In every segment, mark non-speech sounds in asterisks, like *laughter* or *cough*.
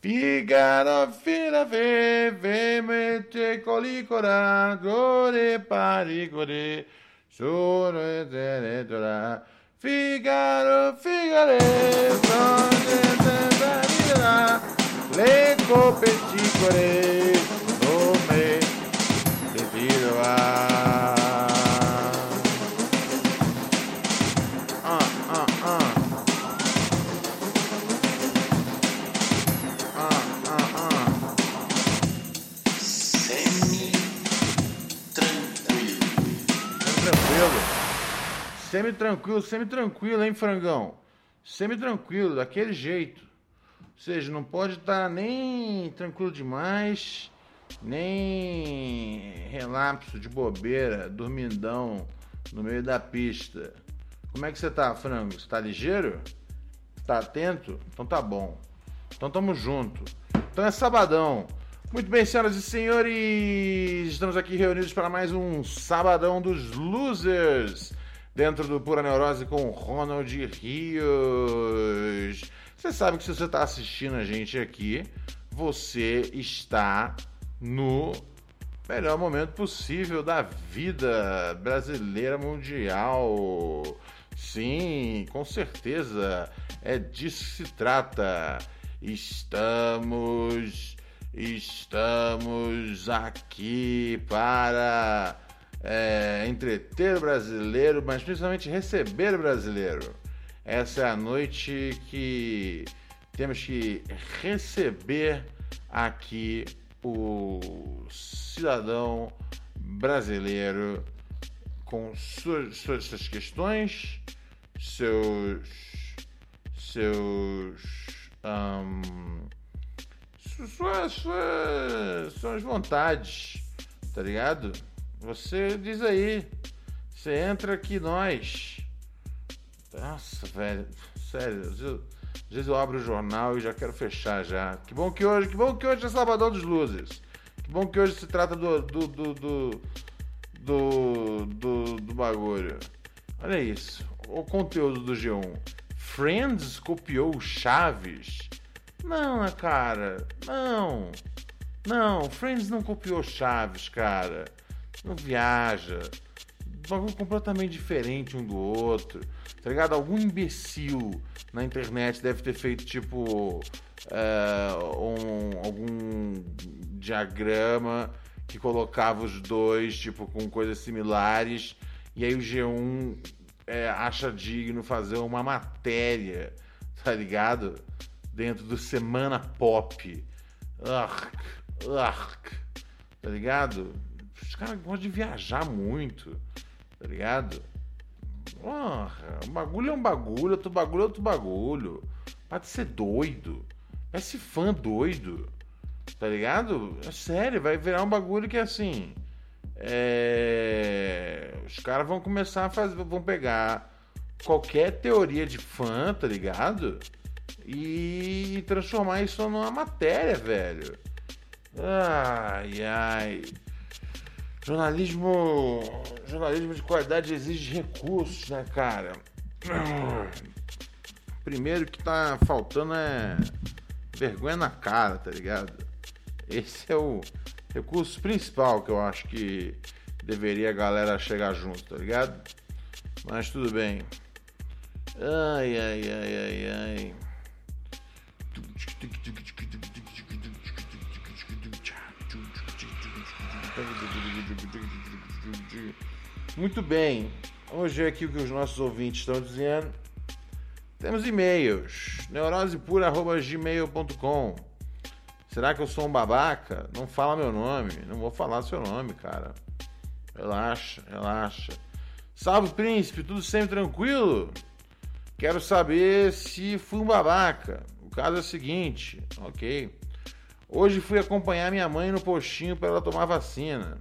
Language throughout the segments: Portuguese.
Figara, fila, fe, ve, mette, colicora, gore, parigore, sono e tenetora. Figaro, figare, sono e le coppe cicore, nome, tiro a... va. Semi-tranquilo, semi-tranquilo, hein, frangão? Semi-tranquilo, daquele jeito. Ou seja, não pode estar nem tranquilo demais, nem relapso de bobeira, dormindão no meio da pista. Como é que você tá, frango? Você tá ligeiro? Tá atento? Então tá bom. Então tamo junto. Então é sabadão. Muito bem, senhoras e senhores, estamos aqui reunidos para mais um Sabadão dos Losers, dentro do Pura Neurose com Ronald Rios. Você sabe que se você está assistindo a gente aqui, você está no melhor momento possível da vida brasileira mundial. Sim, com certeza, é disso que se trata. Estamos, estamos aqui para é, entreter o brasileiro, mas principalmente receber o brasileiro. Essa é a noite que temos que receber aqui o cidadão brasileiro com suas, suas, suas questões, seus seus su- suas, suas, suas vontades, tá ligado? Você diz aí, você entra aqui nós. Nossa, velho, sério, às vezes, eu abro o jornal e já quero fechar já. Que bom que hoje, que bom que hoje é Sabadão dos Losers. Que bom que hoje se trata do do do do, do, do, do bagulho. Olha isso, o conteúdo do G1. Friends copiou Chaves? Não, né, cara, não. Não, Friends não copiou Chaves, cara. Não viaja. Bagulho completamente diferente um do outro. Tá ligado? Algum imbecil na internet deve ter feito tipo é, um- algum diagrama que colocava os dois, tipo, com coisas similares. E aí o G1 é, acha digno fazer uma matéria, tá ligado? Dentro do Semana Pop. Arc, arc, tá ligado? Os caras gostam de viajar muito, tá ligado? Porra, um bagulho é um bagulho, outro bagulho é outro bagulho. Pode ser doido. Ser fã doido. Tá ligado? É sério, vai virar um bagulho que assim. É... Os caras vão começar a fazer. Vão pegar qualquer teoria de fã, tá ligado? E transformar isso numa matéria, velho. Ai, ai. Jornalismo, jornalismo de qualidade exige recursos, né, cara? Primeiro que tá faltando é vergonha na cara, tá ligado? Esse é o recurso principal que eu acho que deveria a galera chegar junto, tá ligado? Mas tudo bem. Ai, ai, ai, ai, ai. Muito bem. Vamos ver aqui o que os nossos ouvintes estão dizendo. Temos e-mails. neurosepura.gmail.com Será que eu sou um babaca? Não fala meu nome. Não vou falar seu nome, cara. Relaxa, relaxa. Salve, príncipe. Tudo sempre tranquilo? Quero saber se fui um babaca. O caso é o seguinte, ok? Hoje fui acompanhar minha mãe no postinho para ela tomar vacina.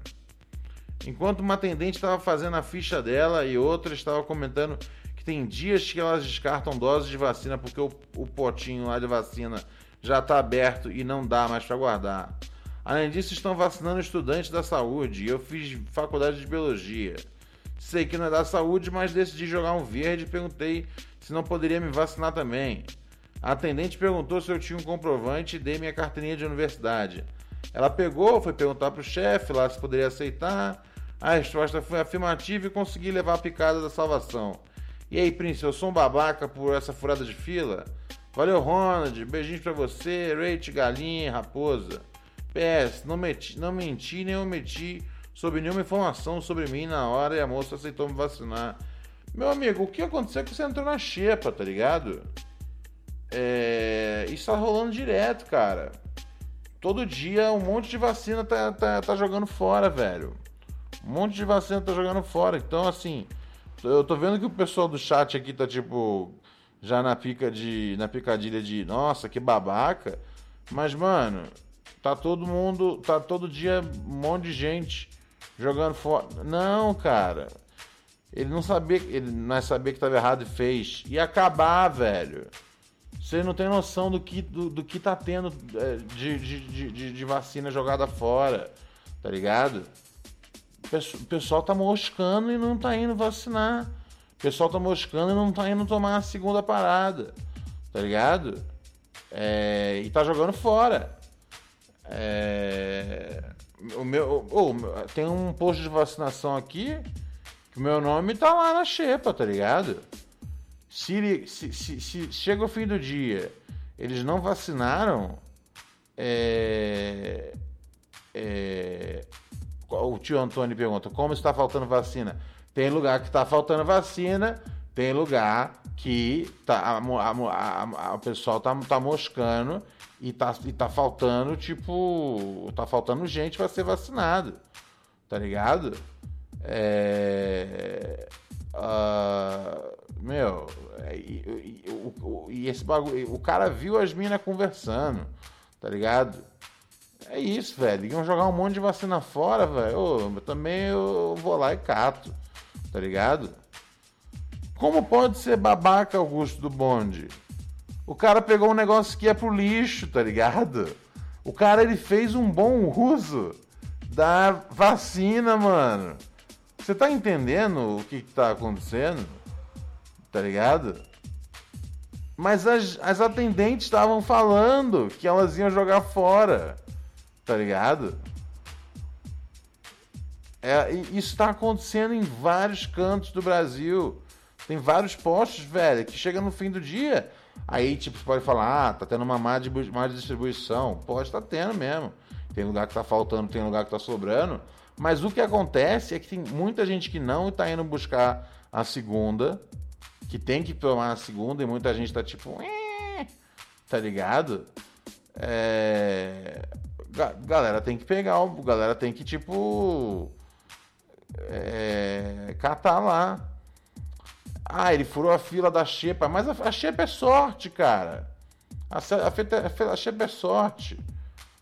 Enquanto uma atendente estava fazendo a ficha dela e outra estava comentando que tem dias que elas descartam doses de vacina porque o, o potinho lá de vacina já está aberto e não dá mais para guardar. Além disso, estão vacinando estudantes da saúde e eu fiz faculdade de biologia. Sei que não é da saúde, mas decidi jogar um verde e perguntei se não poderia me vacinar também. A atendente perguntou se eu tinha um comprovante e dei minha carteirinha de universidade. Ela pegou, foi perguntar para o chefe lá se poderia aceitar. A resposta foi afirmativa e consegui levar a picada da salvação. E aí, Prince, eu sou um babaca por essa furada de fila? Valeu, Ronald. Beijinhos pra você, Rate, Galinha, Raposa. PS, não, meti, não menti nem omiti sobre nenhuma informação sobre mim na hora e a moça aceitou me vacinar. Meu amigo, o que aconteceu é que você entrou na xepa, tá ligado? É... Isso tá rolando direto, cara. Todo dia um monte de vacina tá, tá, tá jogando fora, velho. Um monte de vacina tá jogando fora. Então, assim, eu tô vendo que o pessoal do chat aqui tá tipo já na pica de na picadilha de, nossa, que babaca. Mas, mano, tá todo mundo, tá todo dia um monte de gente jogando fora. Não, cara. Ele não sabia, ele não é saber que estava errado e fez. E acabar, velho. Você não tem noção do que, do, do que tá tendo é, de, de, de, de, vacina jogada fora, tá ligado? O pessoal tá moscando e não tá indo vacinar. O pessoal tá moscando e não tá indo tomar a segunda parada, tá ligado? É, e tá jogando fora. É, o meu, tem um posto de vacinação aqui que o meu nome tá lá na xepa, tá ligado? Se, se, se, se chega o fim do dia, eles não vacinaram, é, é, o tio Antônio pergunta: como está faltando vacina? Tem lugar que está faltando vacina, tem lugar que tá, a, a, a, a pessoal tá, tá moscando e tá, e tá faltando, tipo, tá faltando gente para ser vacinado, tá ligado? É, uh, meu, é, e, e, e, e, esse bagulho. O cara viu as minas conversando, tá ligado? É isso, velho. Iam jogar um monte de vacina fora, velho. também eu vou lá e cato, tá ligado? Como pode ser babaca Augusto do bonde? O cara pegou um negócio que é pro lixo, tá ligado? O cara ele fez um bom uso da vacina, mano. Você tá entendendo o que, que tá acontecendo? Tá ligado? Mas as, as atendentes estavam falando que elas iam jogar fora. Tá ligado? É, isso está acontecendo em vários cantos do Brasil. Tem vários postos, velho, que chega no fim do dia. Aí, tipo, você pode falar, ah, tá tendo uma má, má distribuição. Pode tá tendo mesmo. Tem lugar que tá faltando, tem lugar que tá sobrando. Mas o que acontece é que tem muita gente que não está indo buscar a segunda, que tem que tomar a segunda, e muita gente está tipo, tá ligado? É... Galera tem que pegar, galera tem que tipo é... catar lá. Ah, ele furou a fila da Xepa, mas a, Xepa é sorte, cara. A, a, a Xepa é sorte.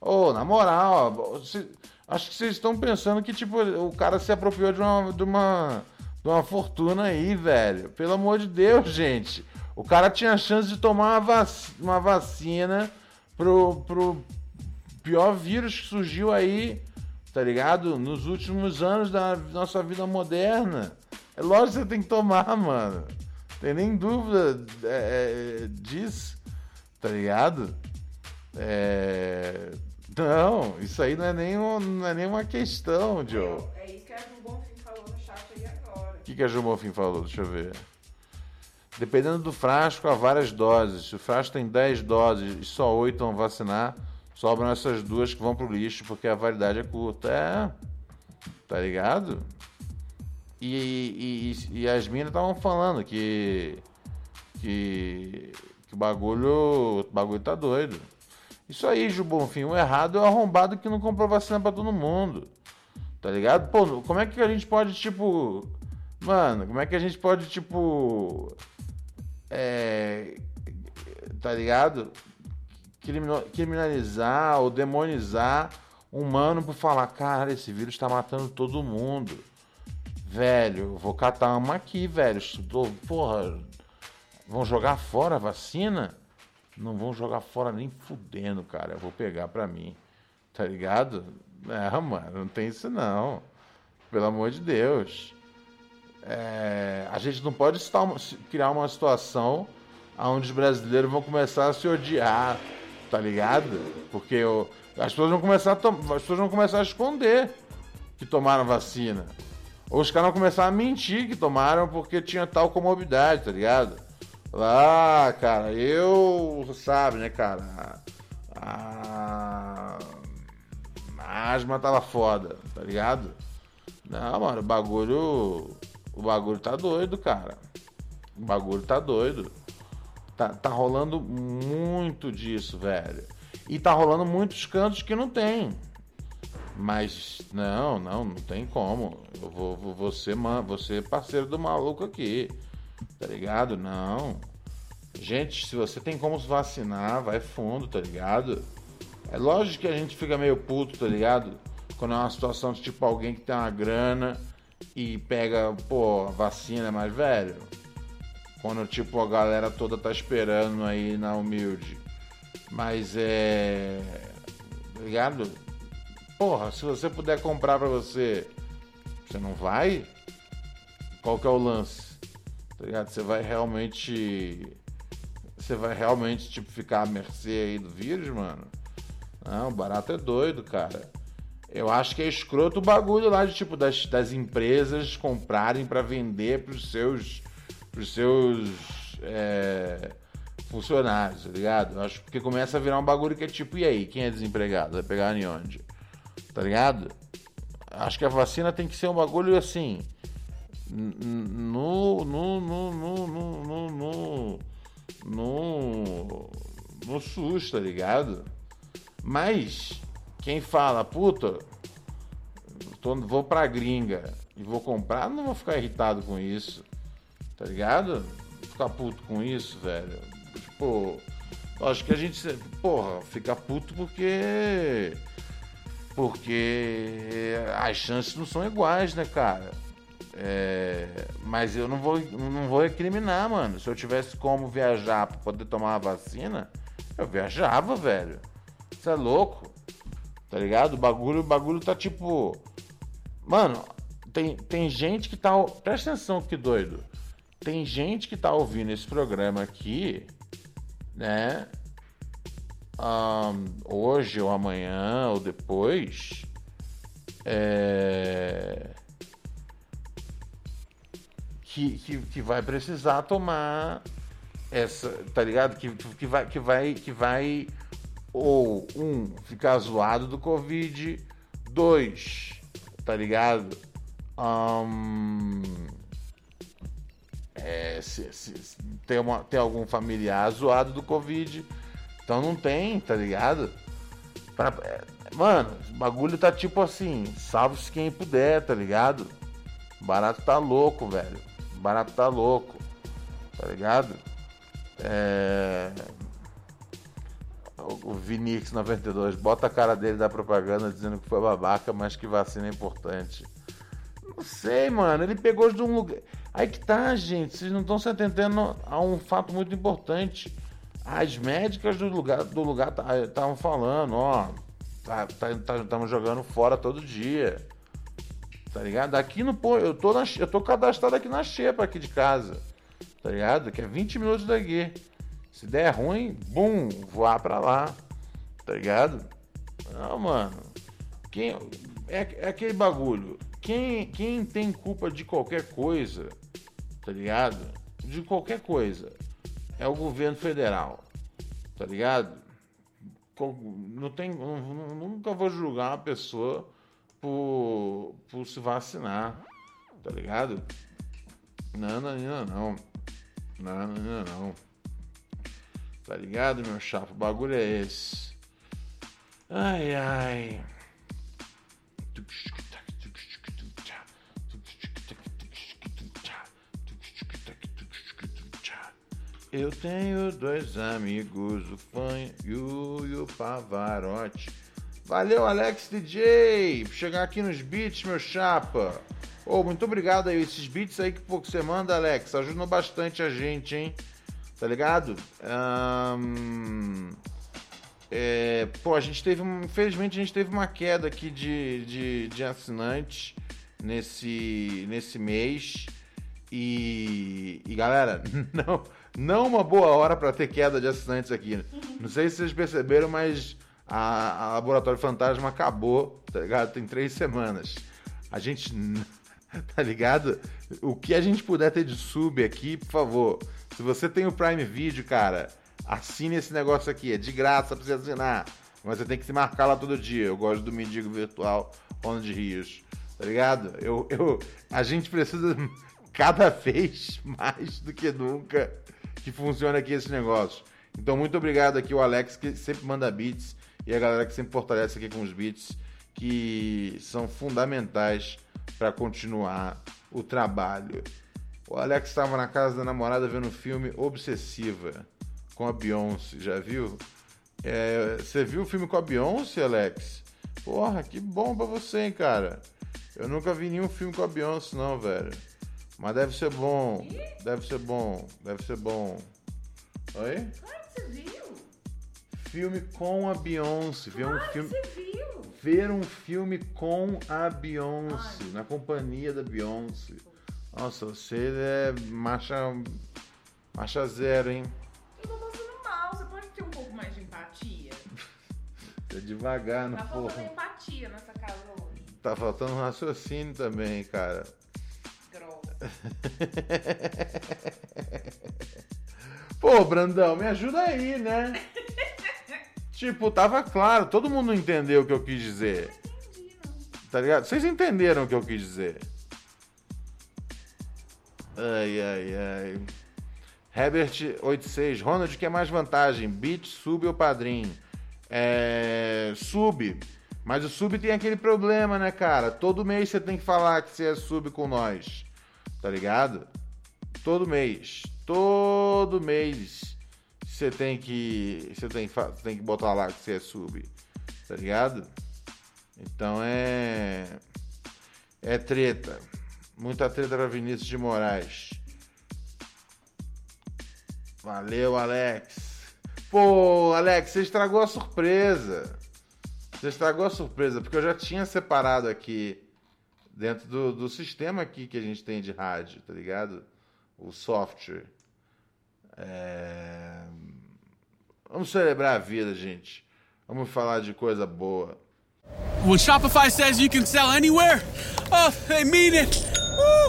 Ô, oh, na moral, se, Acho que vocês estão pensando que, tipo, o cara se apropriou de uma, de uma, de uma fortuna aí, velho. Pelo amor de Deus, gente. O cara tinha a chance de tomar uma, vac uma vacina pro, pro pior vírus que surgiu aí, tá ligado? Nos últimos anos da nossa vida moderna. É lógico que você tem que tomar, mano. Tem nem dúvida é, é, disso, tá ligado? É, não, isso aí não é nem, não é nem uma questão, Joe. É que, que a Bonfim falou? Deixa eu ver. Dependendo do frasco, há várias doses. Se o frasco tem 10 doses e só 8 vão vacinar, sobram essas duas que vão pro lixo porque a validade é curta. É. Tá ligado? E, e, e as minas estavam falando que, que. que o bagulho. O bagulho tá doido. Isso aí, Ju Bonfim, o errado é o arrombado que não comprou vacina pra todo mundo. Tá ligado? Pô, como é que a gente pode, tipo. Mano, como é que a gente pode, tipo. É. Tá ligado? criminalizar ou demonizar um mano por falar, cara, esse vírus tá matando todo mundo. Velho, vou catar uma aqui, velho. Porra, vão jogar fora a vacina? Não vão jogar fora nem fudendo, cara. Eu vou pegar pra mim. Tá ligado? Não, mano, não tem isso não. Pelo amor de Deus. É, a gente não pode criar uma situação onde os brasileiros vão começar a se odiar, tá ligado? Porque o- as, pessoas vão começar as pessoas vão começar a esconder que tomaram vacina. Ou os caras vão começar a mentir que tomaram porque tinha tal comorbidade, tá ligado? Lá, cara, eu. Sabe, né, cara? A, a asma tava foda, tá ligado? Não, mano, o bagulho. O bagulho tá doido, cara. O bagulho tá doido. Tá, tá rolando muito disso, velho. E tá rolando muitos cantos que não tem. Mas não, não, não tem como. Eu vou, vou, vou ser parceiro do maluco aqui. Tá ligado? Não. Gente, se você tem como se vacinar, vai fundo, tá ligado? É lógico que a gente fica meio puto, tá ligado? Quando é uma situação de tipo alguém que tem uma grana e pega, pô, vacina, mas velho. Quando tipo a galera toda tá esperando aí na humilde. Mas é. tá Ligado? Porra, se você puder comprar pra você, você não vai? Qual que é o lance? Tá ligado? Você vai realmente. Você vai realmente, tipo, ficar à mercê aí do vírus, mano? Não, o barato é doido, cara. Eu acho que é escroto o bagulho lá de, tipo, das, das empresas comprarem pra vender pros seus. pros seus. é, funcionários, tá ligado? Eu acho que começa a virar um bagulho que é tipo, e aí, quem é desempregado? Vai pegar em onde? Tá ligado? Acho que a vacina tem que ser um bagulho assim. No. No. No. No. No. No. No. No, no SUS, tá ligado? Mas quem fala, puta, tô, vou pra gringa e vou comprar, não vou ficar irritado com isso. Tá ligado? Vou ficar puto com isso, velho. Tipo, acho que a gente, porra, fica puto porque. Porque as chances não são iguais, né, cara? É, mas eu não vou, não vou recriminar, mano. Se eu tivesse como viajar pra poder tomar a vacina, eu viajava, velho. Você é louco? Tá ligado? O bagulho, o bagulho tá tipo. Mano, tem, tem gente que tá. Presta atenção que doido. Tem gente que tá ouvindo esse programa aqui, né? ahn, hoje ou amanhã ou depois. É que, que, que vai precisar tomar essa, tá ligado? Que, que, vai, que, vai, que vai, ou, um, ficar zoado do Covid, dois, tá ligado? Ahn, é, se, se- tem, uma, tem algum familiar zoado do Covid, então não tem, tá ligado? Pra- é, mano, o bagulho tá tipo assim, salve-se quem puder, tá ligado? Barato tá louco, velho. Barato tá louco. Tá ligado? É... O Vinix 92 bota a cara dele da propaganda dizendo que foi babaca, mas que vacina é importante. Não sei, mano. Ele pegou de um lugar. Aí que tá, gente. Vocês não estão se atentando a um fato muito importante. As médicas do lugar do lugar estavam falando, ó. Estamos tá, tá, jogando fora todo dia. Tá ligado? Aqui no eu tô na, eu tô cadastrado aqui na Xepa aqui de casa. Tá ligado? Que é 20 minutos daqui. Se der ruim, bum, voar pra lá. Tá ligado? Não, mano. Quem é, é aquele bagulho. Quem, quem tem culpa de qualquer coisa, tá ligado? De qualquer coisa, é o governo federal. Tá ligado? Não tem, nunca vou julgar uma pessoa por, por se vacinar, tá ligado? Não, não, não, não. Não, não, não, não. Tá ligado, meu chapa? O bagulho é esse. Ai, ai. Eu tenho dois amigos, o Fanho e o, Pavarotti. Valeu, Alex DJ, por chegar aqui nos beats, meu chapa. Oh, muito obrigado aí. Esses beats aí que, pô, que você manda, Alex, ajudam bastante a gente, hein? Tá ligado? Um, é, pô, a gente teve, infelizmente, a gente teve uma queda aqui de, de, de assinantes nesse, nesse mês. E, e galera, *laughs* não, não uma boa hora para ter queda de assinantes aqui. Não sei se vocês perceberam, mas a, a Laboratório Fantasma acabou, tá ligado? Tem três semanas. A gente *laughs* tá ligado? O que a gente puder ter de sub aqui, por favor. Se você tem o Prime Video, cara, assine esse negócio aqui. É de graça pra você assinar. Mas você tem que se marcar lá todo dia. Eu gosto do mendigo virtual Ronald Rios. Tá ligado? Eu, eu, a gente precisa *laughs* cada vez mais do que nunca que funcione aqui esse negócio. Então, muito obrigado aqui o Alex, que sempre manda beats, e a galera que sempre fortalece aqui com os beats, que são fundamentais para continuar o trabalho. O Alex estava na casa da namorada vendo um filme Obsessiva com a Beyoncé, já viu? É, você viu o filme com a Beyoncé, Alex? Porra, que bom pra você, hein, cara? Eu nunca vi nenhum filme com a Beyoncé, não, velho. Mas deve ser bom. Deve ser bom. Deve ser bom. Oi? Claro que você viu. Filme com a Beyoncé. Claro um filme... que você viu ver um filme com a Beyoncé, Ai. na companhia da Beyoncé. Nossa, você é marcha, marcha zero, hein? Eu tô passando mal, você pode ter um pouco mais de empatia? *laughs* tá devagar no Tá porra. faltando empatia nessa casa hoje. Tá faltando um raciocínio também, cara. Grossa. *laughs* Pô, Brandão, me ajuda aí, né? *laughs* Tipo, tava claro, todo mundo entendeu o que eu quis dizer. Tá ligado? Vocês entenderam o que eu quis dizer. Ai, ai, ai. Herbert 86, Ronald, que é mais vantagem? Beat, sub ou padrinho? É. Sub. Mas o sub tem aquele problema, né, cara? Todo mês você tem que falar que você é sub com nós. Tá ligado? Todo mês. Todo mês você tem que. Você tem, tem que botar lá que você é sub. Tá ligado? Então é. É treta. Muita treta pra Vinícius de Moraes. Valeu, Alex. Pô, Alex, você estragou a surpresa. Você estragou a surpresa, porque eu já tinha separado aqui dentro do, do sistema aqui que a gente tem de rádio, tá ligado? O software. É... Vamos celebrar a vida, gente. Vamos falar de coisa boa. When Shopify says you can sell anywhere, oh, they mean it.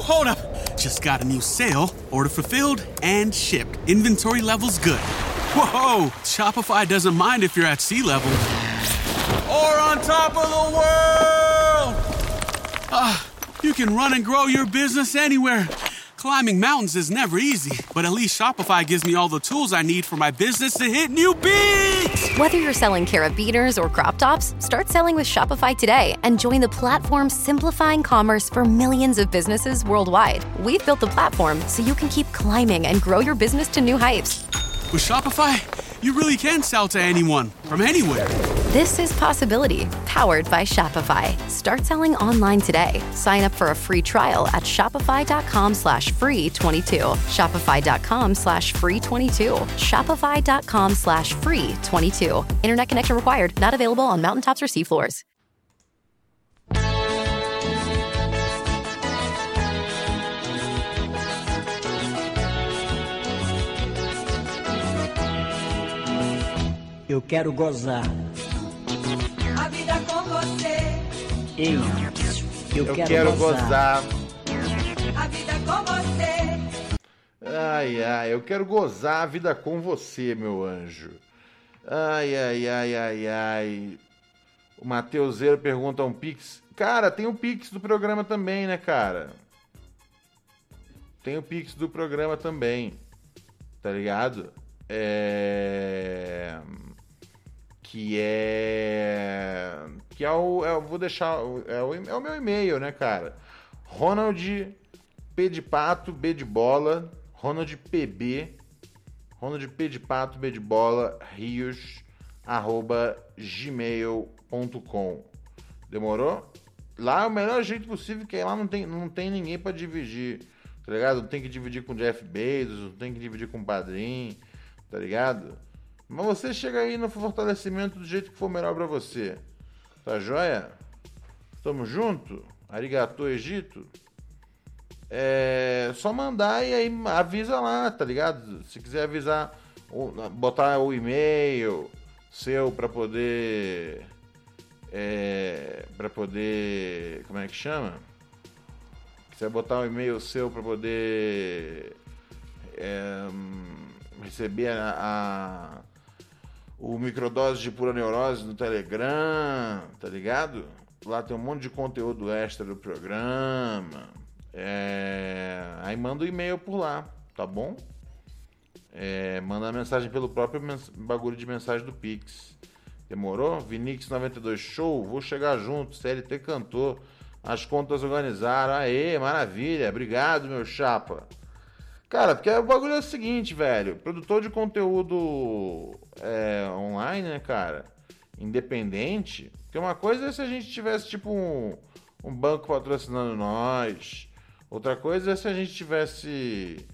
Hold up. Just got a new sale. Order fulfilled and shipped. Inventory levels good. Whoa, Shopify doesn't mind if you're at sea level or on top of the world. Ah, uh, you can run and grow your business anywhere Climbing mountains is never easy, but at least Shopify gives me all the tools I need for my business to hit new peaks. Whether you're selling carabiners or crop tops, start selling with Shopify today and join the platform simplifying commerce for millions of businesses worldwide. We've built the platform so you can keep climbing and grow your business to new heights. With Shopify, you really can sell to anyone from anywhere. This is Possibility, powered by Shopify. Start selling online today. Sign up for a free trial at shopify.com slash free 22. Shopify.com slash free 22. Shopify.com slash free 22. Internet connection required. Not available on mountaintops or seafloors. Eu quero gozar. Ei, eu, Eu quero, quero gozar. gozar. A vida com você. Ai, ai, eu quero gozar a vida com você, meu anjo. Ai, ai, ai, ai, ai. O Mateuseiro pergunta um Pix. Cara, tem o Pix do programa também, né, cara? Tem o Pix do programa também. Tá ligado? É que é que é o é, vou deixar é o, é o meu e-mail, né, cara? Ronald P de pato, B de bola, Ronald PB, Ronald P de pato, B de bola, rios, arroba gmail.com. Demorou? Lá é o melhor jeito possível, que lá não tem, não tem ninguém pra dividir, tá ligado? Não tem que dividir com Jeff Bezos, não tem que dividir com o Padrim, tá ligado? Mas você chega aí no fortalecimento do jeito que for melhor pra você. Tá joia? Tamo junto? Arigato, Egito? É só mandar e aí avisa lá, tá ligado? Se quiser avisar, botar o e-mail seu pra poder. É, para poder. Como é que chama? Quiser botar um e-mail seu pra poder. é, hum, receber a- o microdose de pura neurose no Telegram, tá ligado? Lá tem um monte de conteúdo extra do programa. É, aí manda o e-mail por lá, tá bom? É, manda a mensagem pelo próprio mens- bagulho de mensagem do Pix. Demorou? Vinix 92 Show, vou chegar junto, CLT cantor. As contas organizaram. Aê, maravilha. Obrigado, meu chapa. Cara, porque o bagulho é o seguinte, velho. Produtor de conteúdo é, online, né, cara? Independente. Porque uma coisa é se a gente tivesse, tipo, um, um banco patrocinando nós. Outra coisa é se a gente tivesse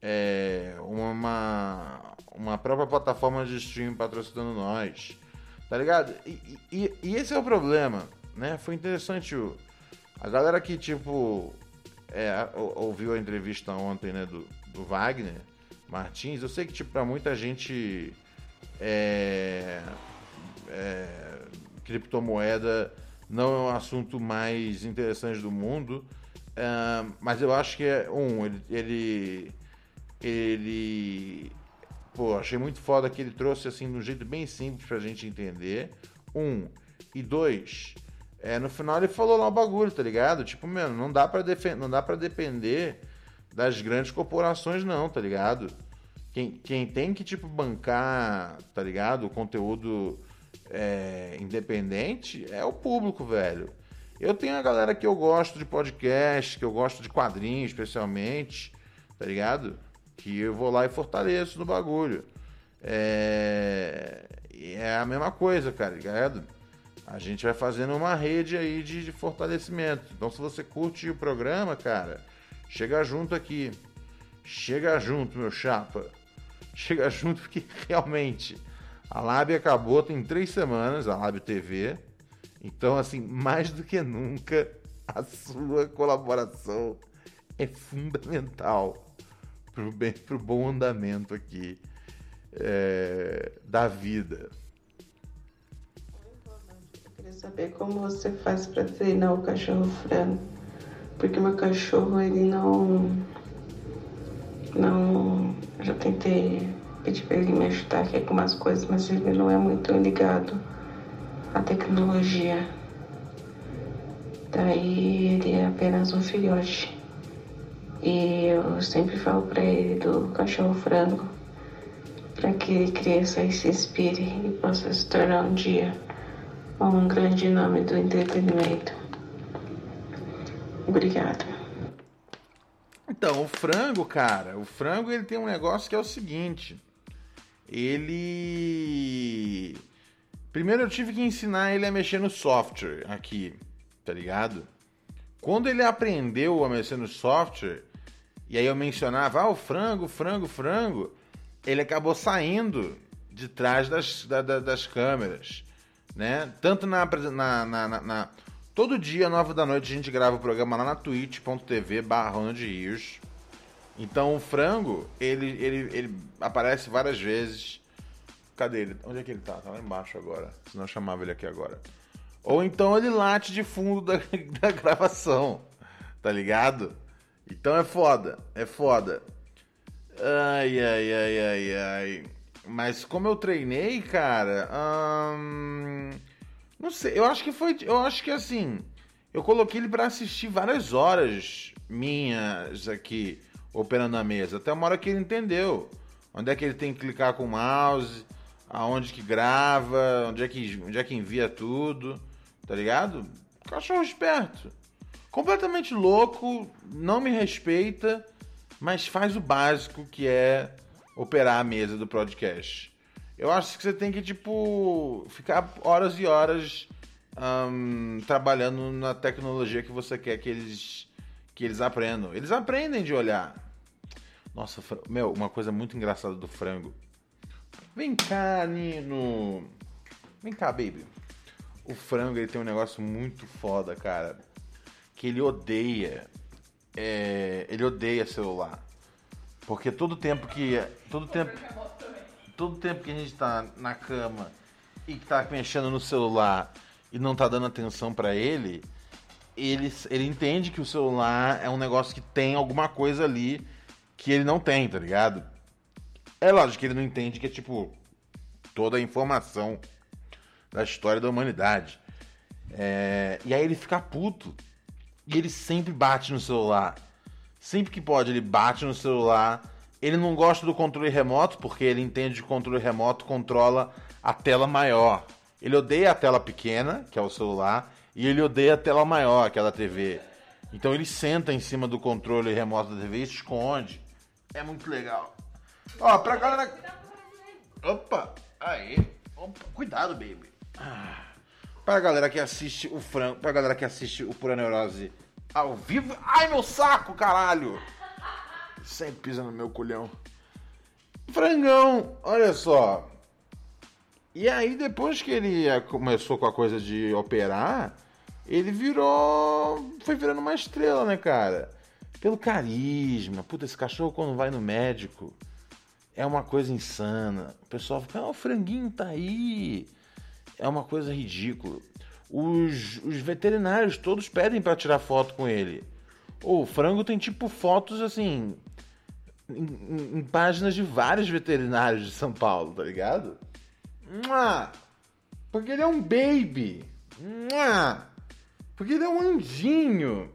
é, uma, uma própria plataforma de streaming patrocinando nós. Tá ligado? E, e- e esse é o problema, né? Foi interessante o, a galera que, tipo, é, ou- ouviu a entrevista ontem, né, do, do Wagner Martins. Eu sei que, tipo, pra muita gente é, é, criptomoeda não é o assunto mais interessante do mundo. é, mas eu acho que é um, ele, ele ele pô, achei muito foda que ele trouxe assim de um jeito bem simples pra gente entender. Um e dois, é, no final ele falou lá o bagulho, tá ligado? Tipo, mano, não dá para não dá para depender das grandes corporações não, tá ligado? Quem, quem tem que tipo bancar, tá ligado? O conteúdo é, independente é o público, velho. Eu tenho a galera que eu gosto de podcast, que eu gosto de quadrinhos, especialmente, tá ligado? Que eu vou lá e fortaleço no bagulho. É, é a mesma coisa, cara, ligado? A gente vai fazendo uma rede aí de, de fortalecimento. Então, se você curte o programa, cara, chega junto aqui. Chega junto, meu chapa. *laughs* Chega junto porque realmente a Lab acabou tem três semanas, a Lab TV. Então, assim, mais do que nunca, a sua colaboração é fundamental bem, pro bom andamento aqui é, da vida. Queria saber como você faz para treinar o cachorro frango. Porque meu cachorro, ele não. Não. Já tentei pedir para ele me ajudar aqui com umas coisas, mas ele não é muito ligado à tecnologia. Daí ele é apenas um filhote. E eu sempre falo para ele do cachorro frango, para que ele cresça e se inspire e possa se tornar um dia um grande nome do entretenimento. Obrigada. Então, o frango, cara, o frango ele tem um negócio que é o seguinte. Ele. Primeiro eu tive que ensinar ele a mexer no software aqui, tá ligado? Quando ele aprendeu a mexer no software, e aí eu mencionava, ah, o frango, frango, frango, ele acabou saindo de trás das, da- da- das câmeras, né? Tanto na, na, na, na- Todo dia, nove da noite, a gente grava o programa lá na twitch.tv barra. Então o frango, ele, ele, ele aparece várias vezes. Cadê ele? Onde é que ele tá? Tá lá embaixo agora. Senão eu chamava ele aqui agora. Ou então ele late de fundo da, *laughs* da gravação. Tá ligado? Então é foda. É foda. Ai, ai, ai, ai, ai. Mas como eu treinei, cara. ahn, não sei. Eu acho que foi. Eu acho que assim. Eu coloquei ele pra assistir várias horas minhas aqui, operando a mesa. Até uma hora que ele entendeu. Onde é que ele tem que clicar com o mouse, aonde que grava, onde é que, onde é que envia tudo. Tá ligado? Cachorro esperto. Completamente louco, não me respeita, mas faz o básico que é operar a mesa do podcast. Eu acho que você tem que, tipo, ficar horas e horas ahn, trabalhando na tecnologia que você quer que eles, que eles aprendam. Eles aprendem de olhar. Nossa, meu, uma coisa muito engraçada do frango. Vem cá, Nino. Vem cá, baby. O frango ele tem um negócio muito foda, cara. Que ele odeia. é, ele odeia celular. Porque todo tempo que. Todo tempo. Todo tempo que a gente tá na cama e que tá mexendo no celular e não tá dando atenção pra ele, ele, ele entende que o celular é um negócio que tem alguma coisa ali que ele não tem, tá ligado? É lógico que ele não entende que é tipo toda a informação da história da humanidade. É, e aí ele fica puto. E ele sempre bate no celular. Sempre que pode, ele bate no celular. Ele não gosta do controle remoto, porque ele entende que o controle remoto controla a tela maior. Ele odeia a tela pequena, que é o celular, e ele odeia a tela maior, que é da TV. Então ele senta em cima do controle remoto da TV e esconde. É muito legal. Ó, pra galera. Opa! Aí. Opa, cuidado, baby. Ah. Pra galera que assiste o frango. Pra galera que assiste o Pura Neurose ao vivo. Ai, meu saco, caralho! Sempre pisa no meu culhão. Frangão, olha só. E aí, depois que ele eh, começou com a coisa de operar, ele virou. Foi virando uma estrela, né, cara? Pelo carisma. Puta, esse cachorro quando vai no médico é uma coisa insana. O pessoal fica, ah, o franguinho tá aí. É uma coisa ridícula. Os, os veterinários todos pedem pra tirar foto com ele. O frango tem tipo fotos assim. Em, em- em páginas de vários veterinários de São Paulo, tá ligado? Porque ele é um baby. Porque ele é um anjinho.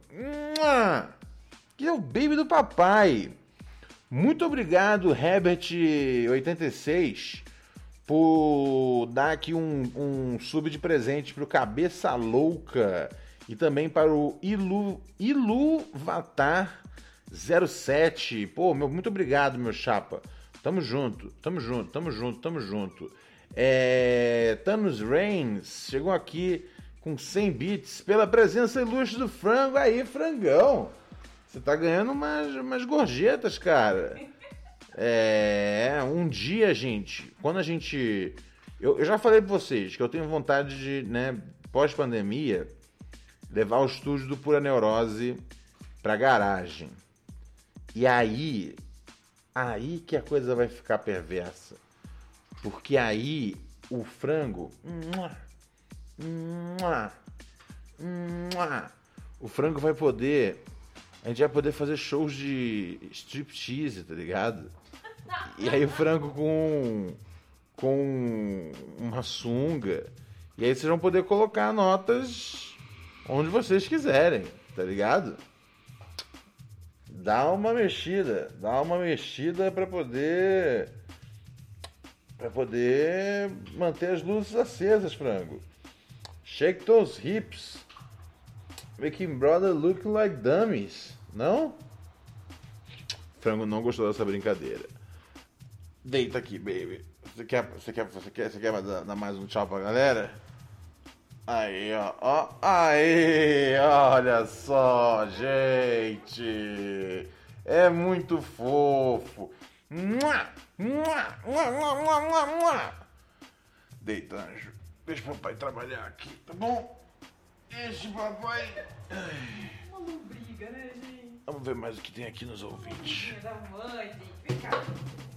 Que é o baby do papai. Muito obrigado, Herbert86, por dar aqui um, um sub de presente pro Cabeça Louca e também para o Ilu, Iluvatar 07. Pô, meu, muito obrigado, meu chapa. Tamo junto, tamo junto, tamo junto, tamo junto. É, Thanos Reigns chegou aqui com 100 bits pela presença ilustre do frango. Aí, frangão. Você tá ganhando umas, umas gorjetas, cara. É, um dia, gente, quando a gente. Eu, eu já falei pra vocês que eu tenho vontade de, né, pós-pandemia, levar o estúdio do Pura Neurose pra garagem. E aí. Aí que a coisa vai ficar perversa. Porque aí o frango. O frango vai poder. A gente vai poder fazer shows de striptease, tá ligado? E aí o frango com. com uma sunga. E aí vocês vão poder colocar notas onde vocês quiserem, tá ligado? Dá uma mexida, dá uma mexida pra poder Pra poder manter as luzes acesas, frango. Shake those hips. Making brother look like dummies. Não? Frango não gostou dessa brincadeira. Deita aqui, baby. Você quer, você quer, você quer, você quer dar, dar mais um tchau pra galera? Aí, ó, ó. Aí, olha só, gente. É muito fofo. Deita, anjo. Deixa o papai trabalhar aqui, tá bom? Deixa o papai. Ai, Uma lombriga, né, gente? Vamos ver mais o que tem aqui nos ouvintes. Da mãe,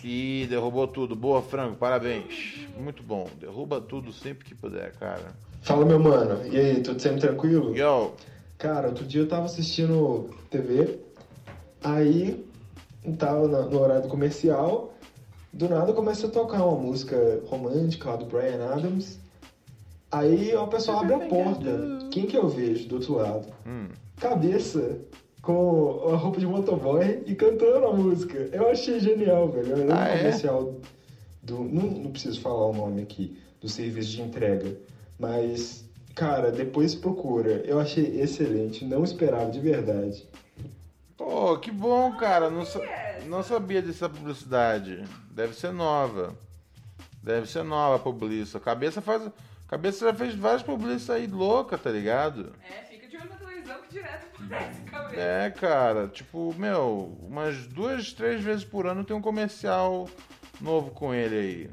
Ih, derrubou tudo. Boa, frango, parabéns. Muito bom. Derruba tudo sempre que puder, cara. Fala, meu mano. E aí, tudo sempre tranquilo? Yo, Cara, outro dia eu tava assistindo TV, aí tava na- no horário do comercial, do nada começa a tocar uma música romântica lá do Brian Adams. Aí o pessoal abre a porta. Quem que eu vejo do outro lado? Hum. Cabeça com a roupa de motoboy e cantando a música. Eu achei genial, velho. Eu lembro Ah, é? comercial do. Não, não preciso falar o nome aqui, do serviço de entrega. Mas, cara, depois procura. Eu achei excelente. Não esperava de verdade. Pô, que bom, cara. Não, sa- não sabia dessa publicidade. Deve ser nova. Deve ser nova a publicidade. Cabeça faz. Cabeça já fez várias publicidades aí louca, tá ligado? É, direto aparece cabeça. É, cara, tipo, meu, umas duas, três vezes por ano tem um comercial novo com ele aí.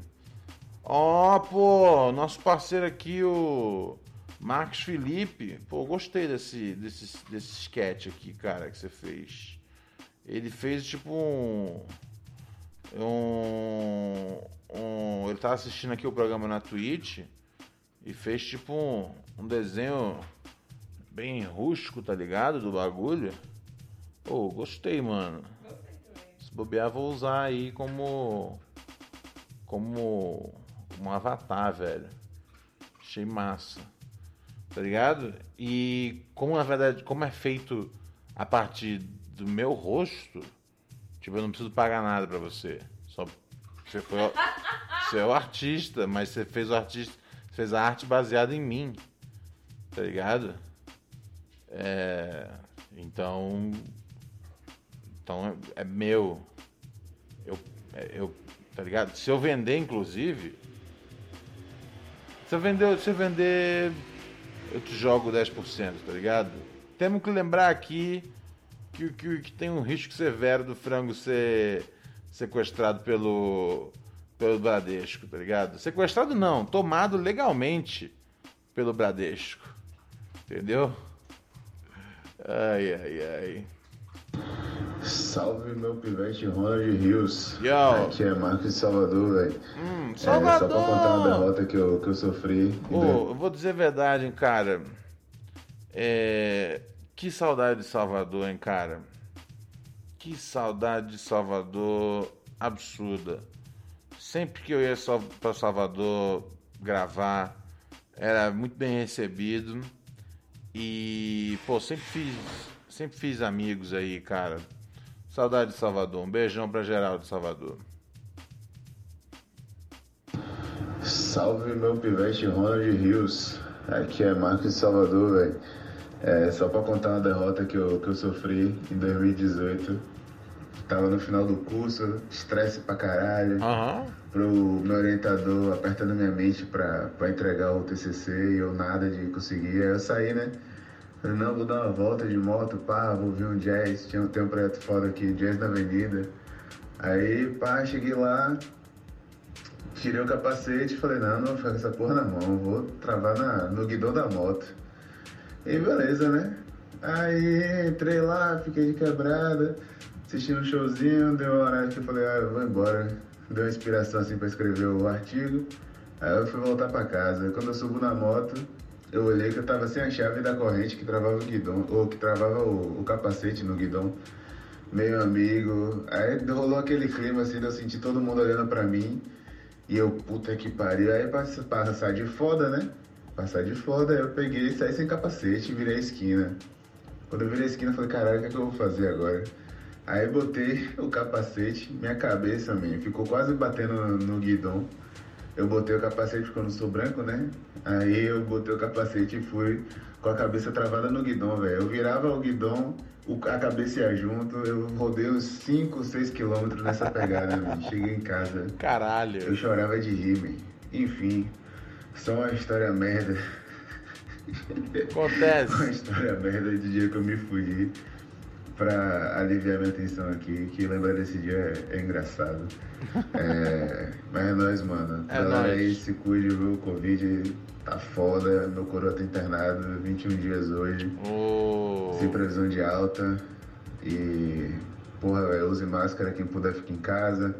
Ó, pô, nosso parceiro aqui, o Marcos Felipe. Pô, gostei desse, desse, desse sketch aqui, cara, que você fez. Ele fez tipo um. Um. um ele tava assistindo aqui o programa na Twitch e fez tipo um, um desenho bem rústico, tá ligado? Do bagulho. Pô, gostei, mano. Gostei também. Se bobear, vou usar aí como. Como. Um avatar, velho. Achei massa. Tá ligado? E como na verdade, como é feito a partir do meu rosto, tipo, eu não preciso pagar nada pra você. Só você foi. o- *laughs* Você é o artista, mas você fez o artista. Fez a arte baseada em mim. Tá ligado? É. Então. Então é, é meu. Eu, eu. Tá ligado? Se eu vender, inclusive. Se eu vender, se eu vender. Eu te jogo 10%, tá ligado? Temos que lembrar aqui que, que, que tem um risco severo do frango ser sequestrado pelo. pelo Bradesco, tá ligado? Sequestrado não, tomado legalmente pelo Bradesco. Entendeu? Ai, ai, ai. Salve meu pivete Ronald Rios. Yo. Aqui é Marcos de Salvador, velho. Hum, É, só Salvador! pra contar uma derrota que eu, que eu sofri. Ô, eu vou dizer a verdade, hein, cara. É... Que saudade de Salvador, hein, cara. Que saudade de Salvador absurda. Sempre que eu ia só pra Salvador gravar, era muito bem recebido. E, pô, sempre fiz, sempre fiz amigos aí, cara. Saudade de Salvador. Um beijão pra geral de Salvador. Salve meu pivete Ronald Rios. Aqui é Marcos de Salvador, velho. É, só pra contar uma derrota que eu, que eu sofri em 2018. Tava no final do curso, estresse pra caralho. Aham. Pro meu orientador apertando minha mente pra, pra entregar o TCC e eu nada de conseguir. Aí eu saí, né? Falei, não, vou dar uma volta de moto, pá, vou ouvir um jazz. Tinha, tem um projeto foda aqui, Jazz na Avenida. Aí, pá, cheguei lá, tirei o capacete e falei, não, não vou ficar com essa porra na mão, vou travar na, no guidão da moto. E beleza, né? Aí entrei lá, fiquei de quebrada, assistindo um showzinho, deu uma hora que eu falei, ah, eu vou embora. Deu uma inspiração assim pra escrever o artigo. Aí eu fui voltar pra casa. Quando eu subo na moto, eu olhei que eu tava sem a chave da corrente que travava o guidão, ou que travava o, o capacete no guidão. Meio amigo. Aí rolou aquele clima assim, de eu senti todo mundo olhando pra mim. E eu, puta que pariu. Aí pra passar de foda, né? Passar de foda, eu peguei saí sem capacete virei a esquina. Quando eu virei a esquina, eu falei, caralho, o que, é que eu vou fazer agora? Aí botei o capacete, minha cabeça, man, ficou quase batendo no, no guidão. Eu botei o capacete quando eu sou branco, né? Aí eu botei o capacete e fui com a cabeça travada no guidão, velho. Eu virava o guidão, o- a cabeça ia junto, eu rodei uns 5, 6 quilômetros nessa pegada, man. Cheguei em casa. Caralho. Eu chorava de rir, man. Enfim, só uma história merda. Acontece. *laughs* uma história merda de dia que eu me fudi pra aliviar minha tensão aqui, que lembrar desse dia é, é engraçado. *laughs* É, mas é nóis, mano. É Galera nóis. aí, se cuide, viu? O Covid tá foda, meu coroa tá internado, 21 dias hoje, Ô. sem previsão de alta. E, porra, velho, use máscara, quem puder fique em casa.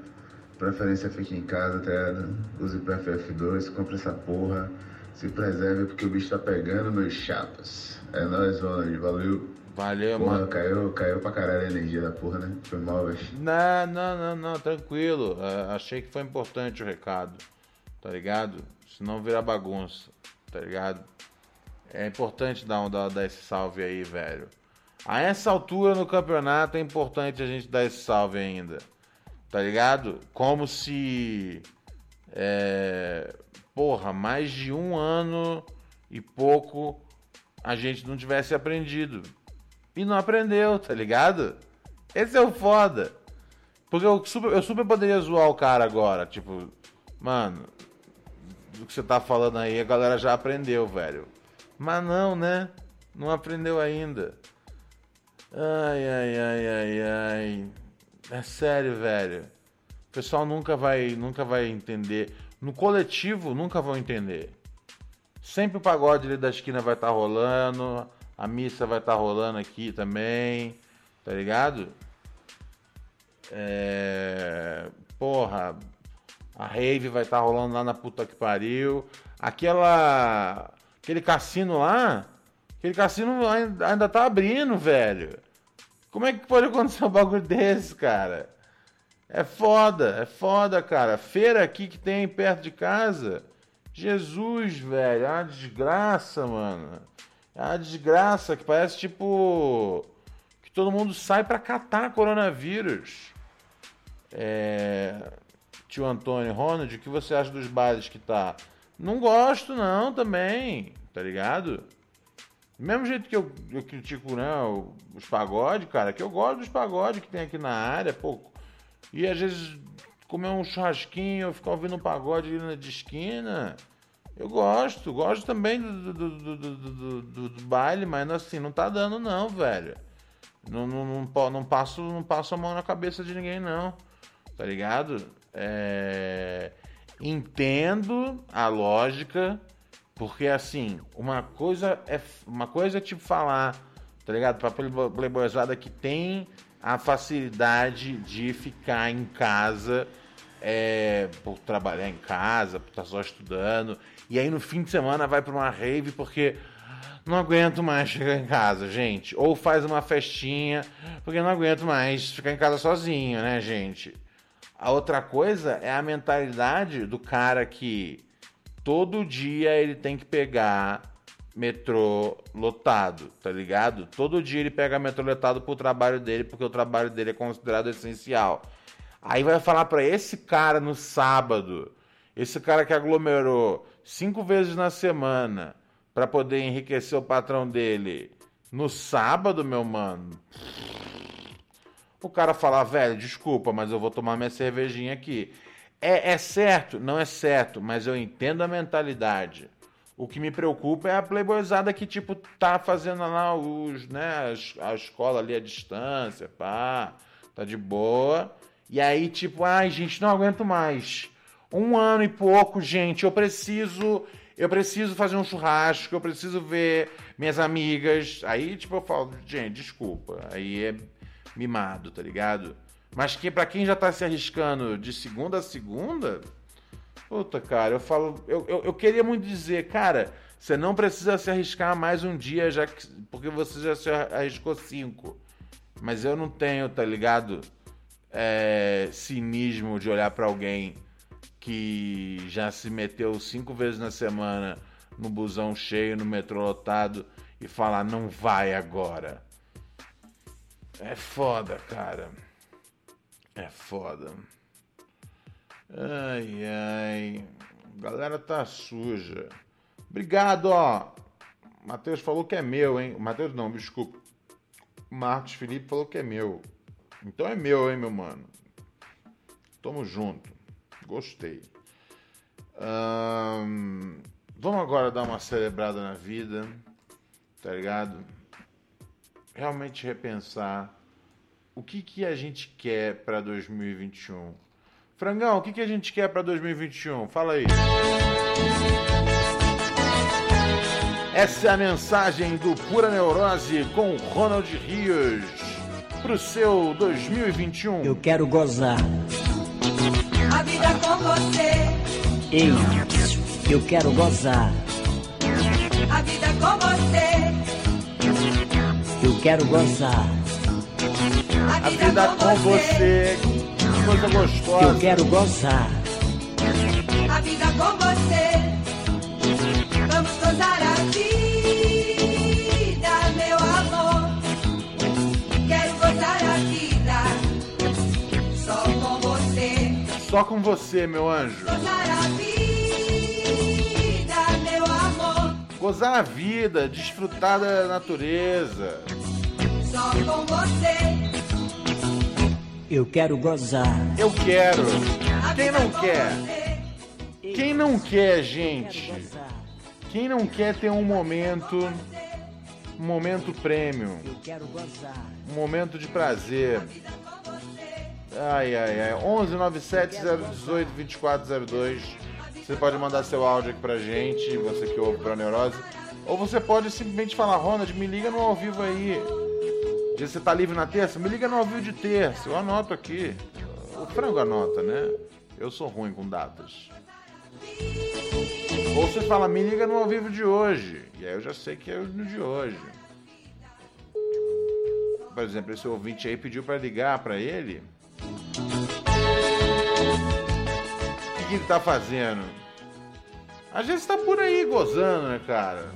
Preferência fique em casa, tá ligado? Use PFF2, compre essa porra. Se preserve porque o bicho tá pegando, meus chapas. É nóis, Ronald. Valeu. Valeu, Porra, mano. caiu, caiu pra caralho a energia da porra, né? Foi mal, velho. Não, não, não, não, tranquilo. É, achei que foi importante o recado, tá ligado? Senão vira bagunça, tá ligado? É importante dar, um, dar, dar esse salve aí, velho. A essa altura no campeonato é importante a gente dar esse salve ainda, tá ligado? Como se. É, porra, mais de um ano e pouco a gente não tivesse aprendido. E não aprendeu, tá ligado? Esse é o foda. Porque eu super, eu super poderia zoar o cara agora, tipo, mano, do que você tá falando aí, a galera já aprendeu, velho. Mas não, né? Não aprendeu ainda. Ai, ai, ai, ai, ai. É sério, velho. O pessoal nunca vai, nunca vai entender. No coletivo, nunca vão entender. Sempre o pagode ali da esquina vai estar rolando. A missa vai estar rolando aqui também. Tá ligado? É... Porra, a rave vai estar rolando lá na puta que pariu. Aquela. Aquele cassino lá. Aquele cassino ainda tá abrindo, velho. Como é que pode acontecer um bagulho desse, cara? É foda, é foda, cara. Feira aqui que tem perto de casa. Jesus, velho. É uma desgraça, mano. É uma desgraça que parece tipo. Que todo mundo sai pra catar coronavírus. É... Tio Antônio Ronald, o que você acha dos bares que tá? Não gosto, não, também. Tá ligado? Do mesmo jeito que eu, eu critico né, os pagodes, cara, que eu gosto dos pagodes que tem aqui na área, pô. E às vezes comer um churrasquinho, ficar ouvindo um pagode ali de esquina. Eu gosto, gosto também do, do, do, do, baile, mas assim, não tá dando não, velho. Não, não, não, não, passo, não passo a mão na cabeça de ninguém, não. Tá ligado? É... Entendo a lógica, porque assim, uma coisa é uma coisa é tipo falar, tá ligado? Pra playboyzada que tem a facilidade de ficar em casa, é, por trabalhar em casa, por estar só estudando, e aí no fim de semana vai para uma rave porque não aguento mais ficar em casa, gente. Ou faz uma festinha, porque não aguento mais ficar em casa sozinho, né, gente? A outra coisa é a mentalidade do cara que todo dia ele tem que pegar metrô lotado, tá ligado? Todo dia ele pega metrô lotado pro trabalho dele, porque o trabalho dele é considerado essencial. Aí vai falar para esse cara no sábado, esse cara que aglomerou cinco vezes na semana para poder enriquecer o patrão dele no sábado, meu mano. O cara falar, velho, desculpa, mas eu vou tomar minha cervejinha aqui. É, é certo? Não é certo, mas eu entendo a mentalidade. O que me preocupa é a playboyzada que, tipo, tá fazendo lá os, né, a, escola ali à distância, pá, tá de boa. E aí, tipo, ai, gente, não aguento mais. Um ano e pouco, gente, eu preciso, eu preciso fazer um churrasco, eu preciso ver minhas amigas. Aí, tipo, eu falo, gente, desculpa. Aí é mimado, tá ligado? Mas que para quem já tá se arriscando de segunda a segunda, puta, cara, eu falo, eu, eu, eu, queria muito dizer, cara, você não precisa se arriscar mais um dia, já que, porque você já se arriscou cinco. Mas eu não tenho, tá ligado? É, cinismo de olhar para alguém que já se meteu cinco vezes na semana no busão cheio, no metrô lotado e falar não vai agora. É foda, cara. É foda. Ai, ai. Galera tá suja. Obrigado, ó. Matheus falou que é meu, hein? Matheus não, desculpa. Marcos Felipe falou que é meu. Então é meu, hein, meu mano. Tamo junto. Gostei. vamos agora dar uma celebrada na vida. Tá ligado? realmente repensar o que, que a gente quer para 2021. Frangão, o que, que a gente quer para 2021? Fala aí. Essa é a mensagem do Pura Neurose com Ronald Rios pro seu 2021. Eu quero gozar. A vida com você. Ei, eu quero gozar. A vida com você. Eu quero gozar. A vida com você. Que coisa gostosa. Eu quero gozar. A vida com você. Só com você, meu anjo. Gozar a vida, meu amor. Gozar a vida, desfrutar da natureza. Só com você. Eu quero gozar. Eu quero. Quem não quer? Quem não quer, gente? Quem não quer ter um momento, um momento prêmio, Eu quero gozar. um momento de prazer? Ai, ai, ai. 11 97 018 2402. Você pode mandar seu áudio aqui pra gente, você que ouve pra Neurose. Ou você pode simplesmente falar, Ronald, me liga no ao vivo aí. Dia você tá livre na terça? Me liga no ao vivo de terça. Eu anoto aqui. O frango anota, né? Eu sou ruim com datas. Ou você fala, me liga no ao vivo de hoje. E aí eu já sei que é no de hoje. Por exemplo, esse ouvinte aí pediu pra ligar pra ele. O que, ele tá fazendo? Às vezes tá por aí gozando, né, cara?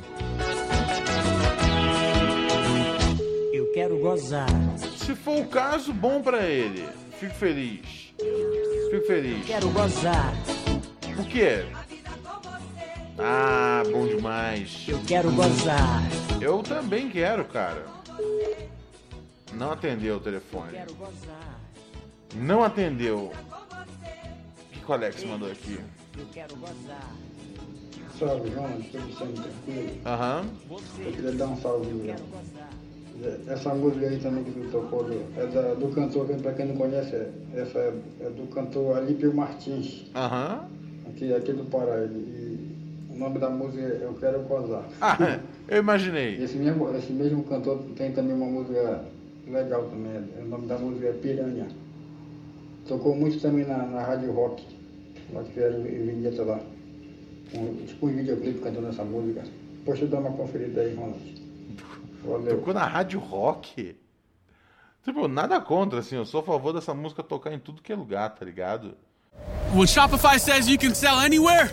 Eu quero gozar. Se for o caso, bom pra ele. Fico feliz. Fico feliz. Quero gozar. O quê? Ah, bom demais. Eu quero gozar. Eu também quero, cara. Não atendeu o telefone. Quero gozar. Não atendeu. O que o Alex mandou aqui? Eu quero gozar. Salve, João, tudo sendo tranquilo? Aham. Eu queria dar um salve. Gozar. Essa música aí também que tu tocou do, é da- do cantor, que pra quem não conhece, é, essa é, é do cantor Alípio Martins, Aham. aqui, aqui do Pará. E, e o nome da música é Eu Quero Gozar. Ah, *laughs* eu imaginei. Esse mesmo, esse mesmo cantor tem também uma música legal também. O nome da música é Piranha. Tocou muito também na, na Rádio Rock. Nós fizeram vinheta lá. Um, tipo um videoclipe cantando essa música. Poxa, dá uma conferida aí, Ronald. Valeu. Tocou na rádio rock. Tipo, nada contra, assim. Eu sou a favor dessa música tocar em tudo que é lugar, tá ligado? When Shopify says you can sell anywhere,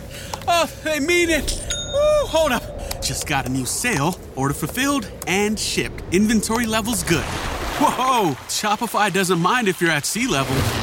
oh, they mean it. Woo, hold up. Just got a new sale, order fulfilled and shipped. Inventory levels good. Whoa, Shopify doesn't mind if you're at sea level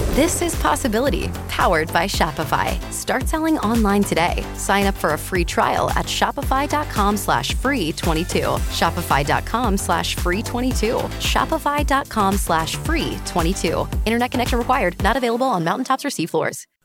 This is Possibility, powered by Shopify. Start selling online today. Sign up for a free trial at shopify.com slash free 22. Shopify.com slash free 22. Shopify.com slash free 22. Internet connection required. Not available on mountaintops or seafloors.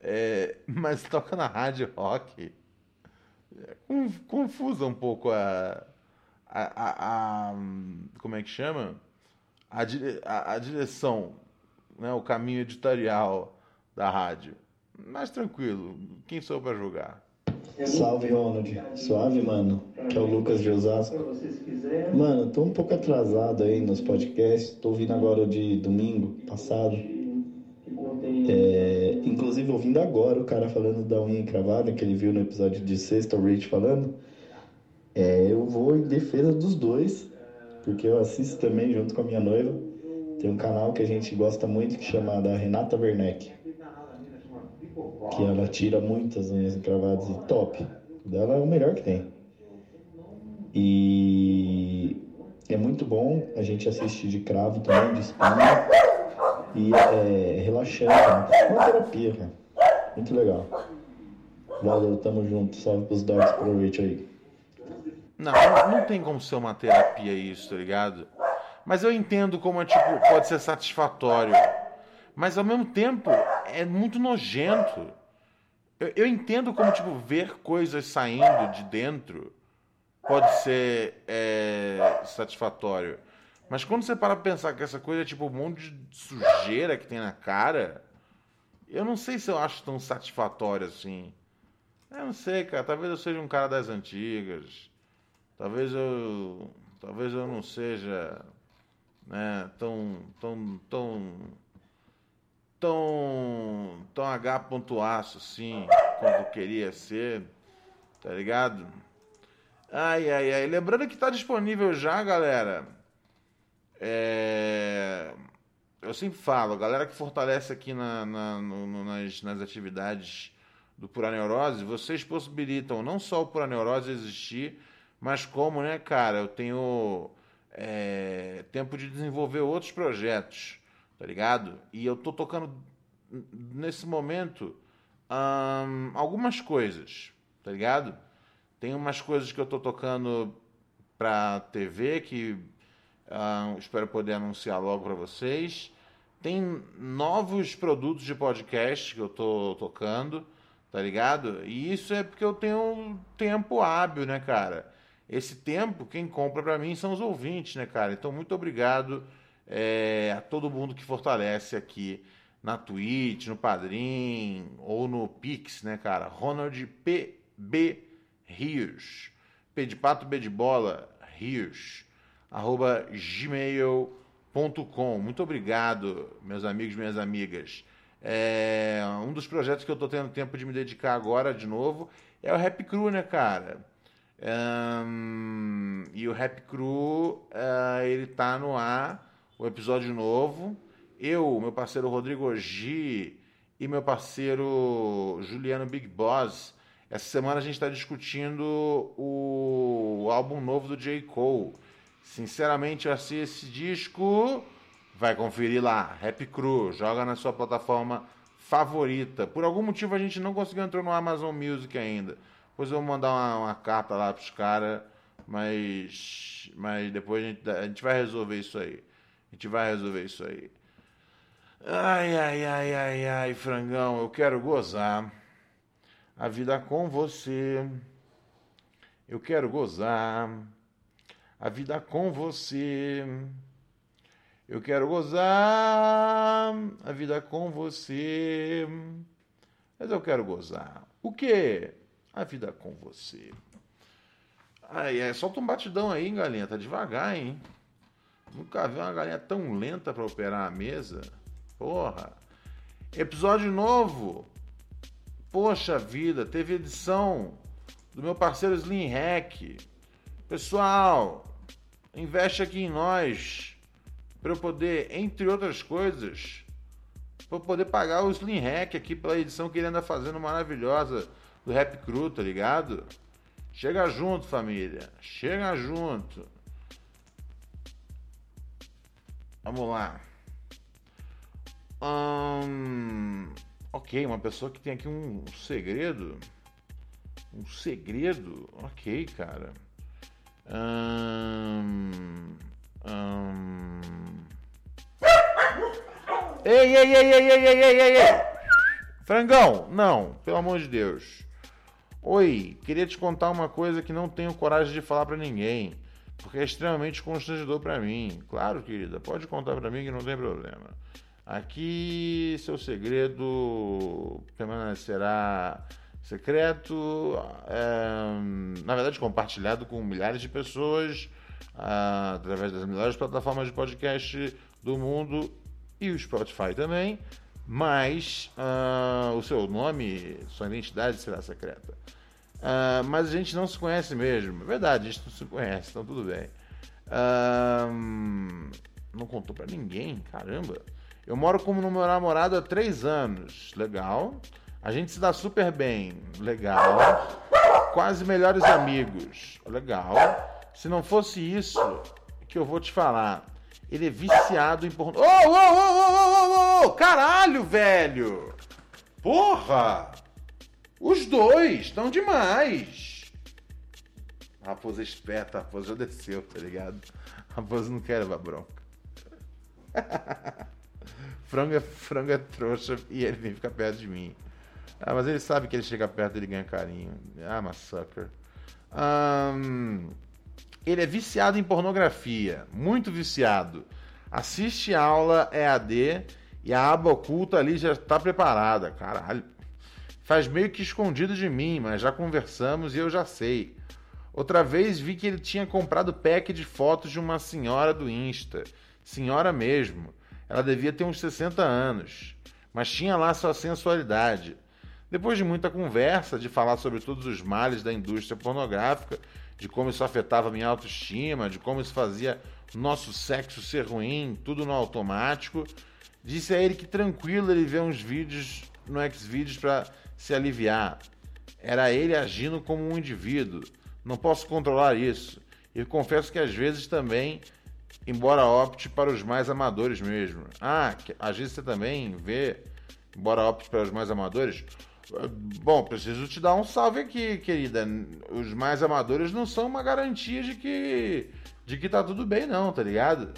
É, mas toca na rádio rock. É con- confusa um pouco a, a, a- a- como é que chama? A, dire- a- a direção, né? o caminho editorial da rádio. Mas tranquilo, quem sou para julgar? Salve, Ronald. Suave, mano. Que é o Lucas de Osasco. Mano, tô um pouco atrasado aí nos podcasts. Tô ouvindo agora o de domingo passado. Inclusive, ouvindo agora o cara falando da unha encravada, que ele viu no episódio de sexta, o Rich falando. É, eu vou em defesa dos dois, porque eu assisto também junto com a minha noiva. Tem um canal que a gente gosta muito que chama da Renata Werneck que ela tira muitas unhas encravadas e top. Dela é o melhor que tem. E é muito bom a gente assistir de cravo também, de espinha. E é né? É uma terapia, cara. Muito legal. Valeu, tamo junto. Salve pros pro Rich aí. Não, não, tem como ser uma terapia isso, tá ligado? Mas eu entendo como, tipo, pode ser satisfatório. Mas ao mesmo tempo, é muito nojento. Eu, eu entendo como, tipo, ver coisas saindo de dentro pode ser é, satisfatório. Mas quando você para pra pensar que essa coisa é tipo um monte de sujeira que tem na cara, eu não sei se eu acho tão satisfatório assim. Eu não sei, cara. Talvez eu seja um cara das antigas. Talvez eu. Talvez eu não seja. Né, tão. tão. tão. tão. tão H assim, quanto queria ser. Tá ligado? Ai, ai, ai. Lembrando que tá disponível já, galera. É... Eu sempre falo, a galera que fortalece aqui na, na- no- nas, nas atividades do Pura Neurose, vocês possibilitam não só o Pura Neurose existir, mas como, né, cara, eu tenho é, tempo de desenvolver outros projetos, tá ligado? E eu tô tocando nesse momento ahn, algumas coisas, tá ligado? Tem umas coisas que eu tô tocando pra TV que ah, espero poder anunciar logo para vocês. Tem novos produtos de podcast que eu tô tocando, tá ligado? E isso é porque eu tenho tempo hábil, né, cara? Esse tempo, quem compra para mim são os ouvintes, né, cara? Então, muito obrigado é, a todo mundo que fortalece aqui na Twitch, no Padrim ou no Pix, né, cara? Ronald PB Rios. P de pato, B de bola, Rios. Arroba gmail.com. Muito obrigado, meus amigos e minhas amigas. É, um dos projetos que eu tô tendo tempo de me dedicar agora de novo é o Rap Crew, né, cara? E o Rap Crew, ah, ele tá no ar, o episódio novo. Eu, meu parceiro Rodrigo G e meu parceiro Juliano Big Boss. Essa semana a gente está discutindo o álbum novo do J. Cole. Sinceramente, eu achei esse disco. Vai conferir lá, Rap Crew, joga na sua plataforma favorita. Por algum motivo a gente não conseguiu entrar no Amazon Music ainda. Depois eu vou mandar uma, uma carta lá pros caras, mas, mas depois a gente, a gente vai resolver isso aí. A gente vai resolver isso aí. Ai, ai, ai, ai, ai, frangão, eu quero gozar a vida com você. Eu quero gozar a vida com você. Eu quero gozar a vida com você. Mas eu quero gozar. O quê? A vida com você. Ai, é, solta um batidão aí, hein, galinha. Tá devagar, hein? Nunca vi uma galinha tão lenta pra operar a mesa. Porra. Episódio novo. Poxa vida, teve edição do meu parceiro Slim Hack. Pessoal, investe aqui em nós para eu poder, entre outras coisas, para poder pagar o Slim Hack aqui pela edição que ele anda fazendo maravilhosa do Rap Crew, tá ligado? Chega junto, família. Chega junto. Vamos lá. Hum, ok, uma pessoa que tem aqui um segredo. Um segredo? Ok, cara. Ei, ei, ei, ei, ei, ei, ei, ei, ei! Frangão, não, pelo amor de Deus. Oi, queria te contar uma coisa que não tenho coragem de falar pra ninguém, porque é extremamente constrangedor pra mim. Claro, querida, pode contar pra mim que não tem problema. Aqui seu segredo permanecerá secreto, é, na verdade compartilhado com milhares de pessoas ah, através das melhores plataformas de podcast do mundo e o Spotify também, mas ah, o seu nome, sua identidade será secreta. Ah, mas a gente não se conhece mesmo, é verdade, a gente não se conhece, então tudo bem. Não contou pra ninguém, caramba. Eu moro como meu namorado há três anos, legal. A gente se dá super bem, legal. Quase melhores amigos, legal. Se não fosse isso que eu vou te falar, ele é viciado em pornô. Ô, ô, ô, ô, ô, ô, ô, caralho, velho! Porra! Os dois estão demais! Raposa esperta, a raposa já desceu, tá ligado? A raposa não quer levar bronca. *laughs* frango, é, frango é trouxa e ele vem ficar perto de mim. Ah, mas ele sabe que ele chega perto ele ganha carinho. Ah, mas sucker. Ahn, Ele é viciado em pornografia, muito viciado. Assiste aula EAD e a aba oculta ali já está preparada. Caralho. Faz meio que escondido de mim, mas já conversamos e eu já sei. Outra vez vi que ele tinha comprado pack de fotos de uma senhora do Insta. Senhora mesmo. Ela devia ter uns 60 anos, mas tinha lá sua sensualidade. Depois de muita conversa, de falar sobre todos os males da indústria pornográfica, de como isso afetava minha autoestima, de como isso fazia nosso sexo ser ruim, tudo no automático, disse a ele que tranquilo ele ver uns vídeos no Xvideos para se aliviar. Era ele agindo como um indivíduo. Não posso controlar isso. E confesso que às vezes também, embora opte para os mais amadores mesmo. Ah, às vezes você também vê, embora opte para os mais amadores. Bom, preciso te dar um salve aqui, querida. Os mais amadores não são uma garantia de que de que tá tudo bem, não, tá ligado?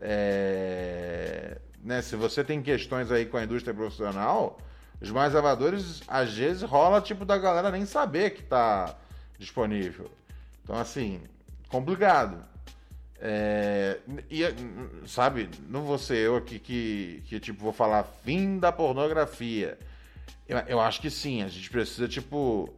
É, né, se você tem questões aí com a indústria profissional, os mais amadores às vezes rola tipo da galera nem saber que tá disponível. Então assim, complicado. É, e, sabe, não vou ser eu aqui que, que tipo vou falar fim da pornografia. Eu, eu acho que sim, a gente precisa tipo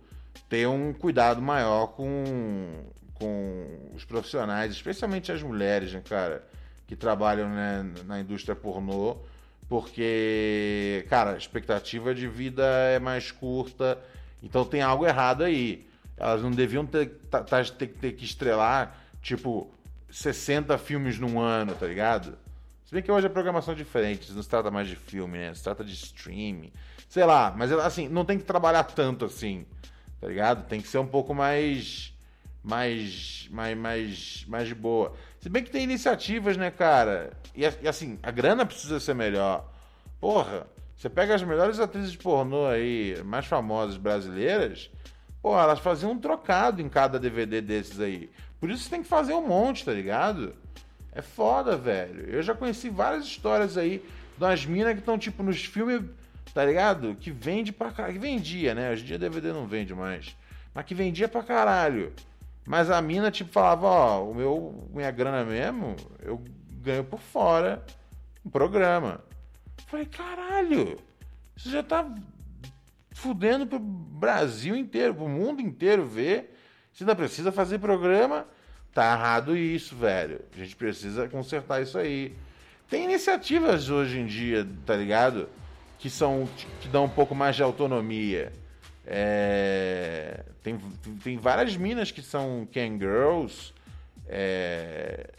ter um cuidado maior com, com os profissionais, especialmente as mulheres, né, cara, que trabalham né, na indústria pornô, porque, cara, a expectativa de vida é mais curta, então tem algo errado aí. Elas não deviam ter, ter, ter que estrelar, tipo, 60 filmes num ano, tá ligado? Se bem que hoje a programação é diferente, não se trata mais de filme, né? Se trata de streaming. Sei lá, mas assim, não tem que trabalhar tanto assim, tá ligado? Tem que ser um pouco mais. Mais. Mais. Mais, mais de boa. Se bem que tem iniciativas, né, cara? E, e, assim, a grana precisa ser melhor. Porra, você pega as melhores atrizes de pornô aí, mais famosas brasileiras, porra, elas faziam um trocado em cada DVD desses aí. Por isso você tem que fazer um monte, tá ligado? É foda, velho. Eu já conheci várias histórias aí das minas que estão, tipo, nos filmes, tá ligado? Que vende pra caralho. Que vendia, né? Hoje em dia DVD não vende mais. Mas que vendia pra caralho. Mas a mina, tipo, falava, ó, o meu, minha grana mesmo, eu ganho por fora um programa. Falei, caralho, isso já tá fudendo pro Brasil inteiro, pro mundo inteiro ver. Você ainda precisa fazer programa. Tá errado isso, velho. A gente precisa consertar isso aí. Tem iniciativas hoje em dia, tá ligado? Que são. que dão um pouco mais de autonomia. É, tem, tem várias minas que são Can Girls. É,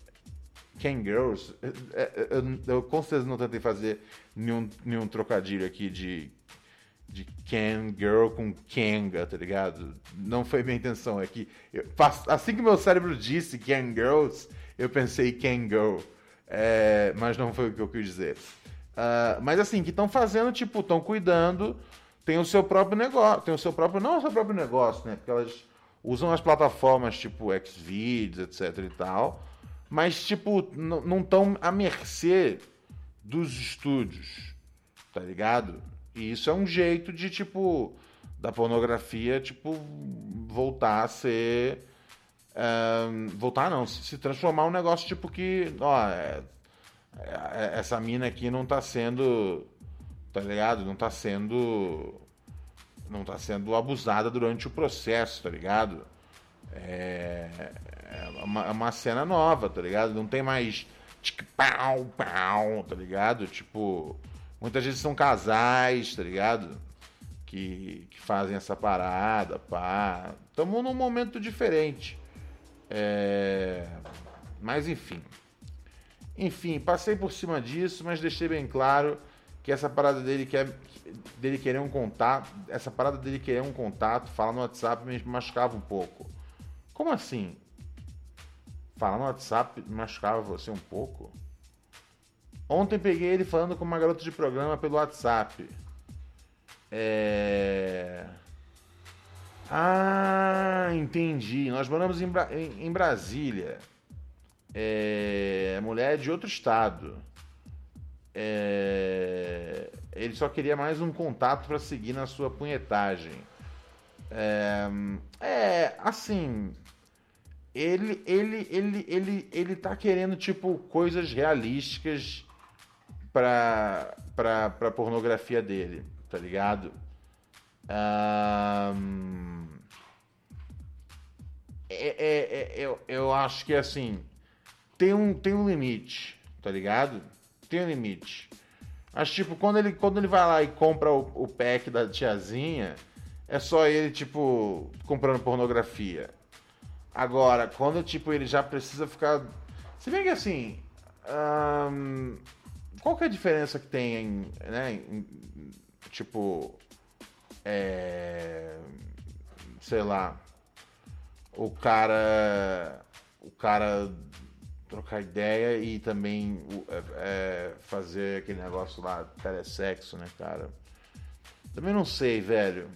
Can Girls. é, é, Eu, eu com certeza não tentei fazer nenhum, nenhum trocadilho aqui de, de Can Girl com Kanga, tá ligado? Não foi minha intenção. É que eu- assim que meu cérebro disse Can Girls, eu pensei Can Girl. É, mas não foi o que eu quis dizer. Ah, mas assim, que estão fazendo, tipo, estão cuidando, tem o seu próprio negócio, tem o seu próprio, não o seu próprio negócio, né? Porque elas usam as plataformas tipo Xvideos, etc e tal, mas, tipo, não estão à mercê dos estúdios, tá ligado? E isso é um jeito de, tipo, da pornografia, tipo, voltar a ser. ahn, voltar não, se se transformar um negócio tipo que, ó, é- é- essa mina aqui não tá sendo, tá ligado? Não tá sendo, não tá sendo abusada durante o processo, tá ligado? É, é uma, é uma cena nova, tá ligado? Não tem mais tic, pau, pau, tá ligado? Tipo, muitas vezes são casais, tá ligado? Que, que fazem essa parada, pá. Estamos num momento diferente. É, Mas enfim. Enfim, passei por cima disso, mas deixei bem claro que essa parada dele quer dele querer um contato, essa parada dele querer um contato, falar no WhatsApp me machucava um pouco. Como assim? Falar no WhatsApp machucava você um pouco? Ontem peguei ele falando com uma garota de programa pelo WhatsApp. É. Ah, entendi. Nós moramos em, Bra- em- Brasília. É, mulher de outro estado. É, ele só queria mais um contato para seguir na sua punhetagem. É, é, assim. ele, ele, ele, ele, ele tá querendo, tipo, coisas realísticas pra, pra, pra pornografia dele, tá ligado? Ahn, é, é- é- eu, eu acho que assim tem um, tem um limite, tá ligado? Tem um limite. Acho tipo, quando ele, quando ele vai lá e compra o, o pack da tiazinha, é só ele, tipo, comprando pornografia. Agora, quando tipo, ele já precisa ficar. Se bem que assim. Qual que é a diferença que tem em. Né, em- tipo. É. Sei lá o cara o cara trocar ideia e também é, é, fazer aquele negócio lá telesexo, né, cara? Também não sei, velho.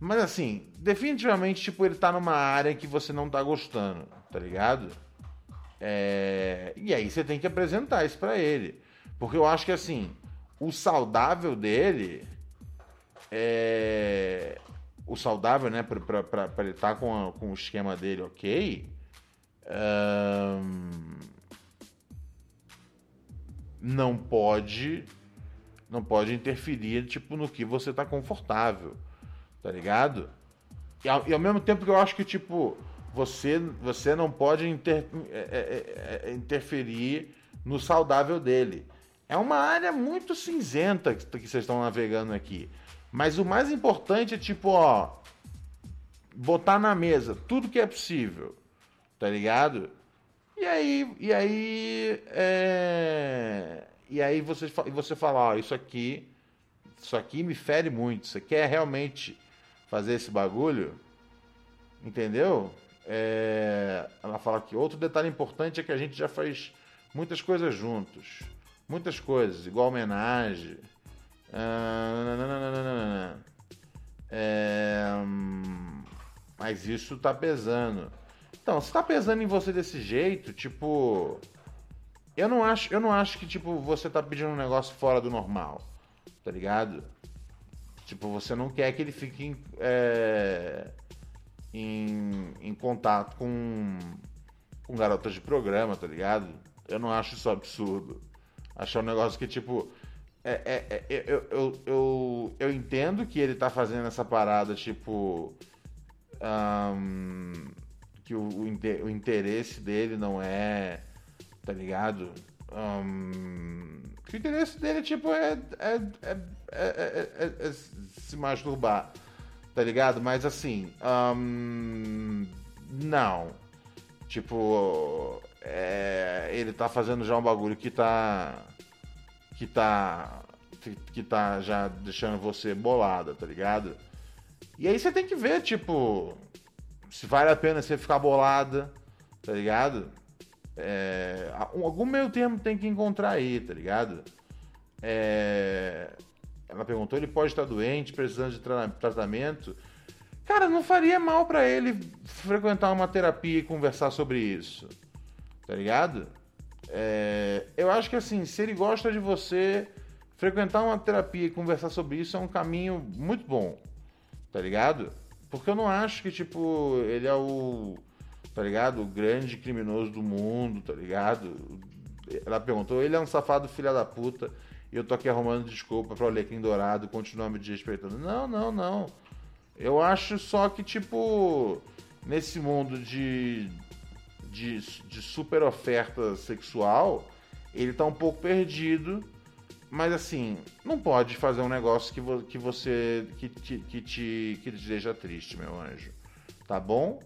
Mas assim, definitivamente, tipo, ele tá numa área que você não tá gostando, tá ligado? É, E aí você tem que apresentar isso pra ele. Porque eu acho que assim, o saudável dele é, o saudável, né, pra ele estar com, a- com o esquema dele ok, ahn, não pode não pode interferir, tipo, no que você tá confortável, tá ligado? E ao, e ao mesmo tempo que eu acho que, tipo, você, você não pode inter- é, é, é, é, interferir no saudável dele. É uma área muito cinzenta que, vocês estão navegando aqui. Mas o mais importante é, tipo, ó, botar na mesa tudo que é possível, tá ligado? E aí, e aí, é... e aí você, você fala, ó, isso aqui, isso aqui me fere muito. Você quer realmente fazer esse bagulho? Entendeu? É, Ela fala que outro detalhe importante é que a gente já faz muitas coisas juntos. Muitas coisas, igual homenagem. Ah. É, hum, Mas isso tá pesando. Então, se tá pesando em você desse jeito, tipo. Eu não acho, eu não acho que, tipo, você tá pedindo um negócio fora do normal. Tá ligado? Tipo, você não quer que ele fique em, é, em, em contato com, com garotas de programa, tá ligado? Eu não acho isso absurdo. Achar um negócio que, tipo. É, é, é, eu, eu, eu, eu entendo que ele tá fazendo essa parada, tipo. ahn, que o, o, inte- o interesse dele não é. Tá ligado? Ahn, que o interesse dele, tipo, é, é, é, é, é- se masturbar. Tá ligado? Mas assim. ahn, não. Tipo. É, ele tá fazendo já um bagulho que tá. Que tá. Que, tá já deixando você bolada, tá ligado? E aí você tem que ver, tipo. Se vale a pena você ficar bolada, tá ligado? É, um- algum meio termo tem que encontrar aí, tá ligado? É, ela perguntou, ele pode estar doente, precisando de tra- tratamento. Cara, não faria mal pra ele frequentar uma terapia e conversar sobre isso, tá ligado? É, eu acho que assim, se ele gosta de você, frequentar uma terapia e conversar sobre isso é um caminho muito bom, tá ligado? Porque eu não acho que, tipo, ele é o, tá ligado? O grande criminoso do mundo, tá ligado? Ela perguntou, ele é um safado filha da puta e eu tô aqui arrumando desculpa pra Alecrim Dourado continuar me desrespeitando. Não, não, não. Eu acho só que, tipo, nesse mundo de, de, de super oferta sexual, ele tá um pouco perdido. Mas assim, não pode fazer um negócio que, vo- que você. Que te, que, te, que te deixa triste, meu anjo. Tá bom?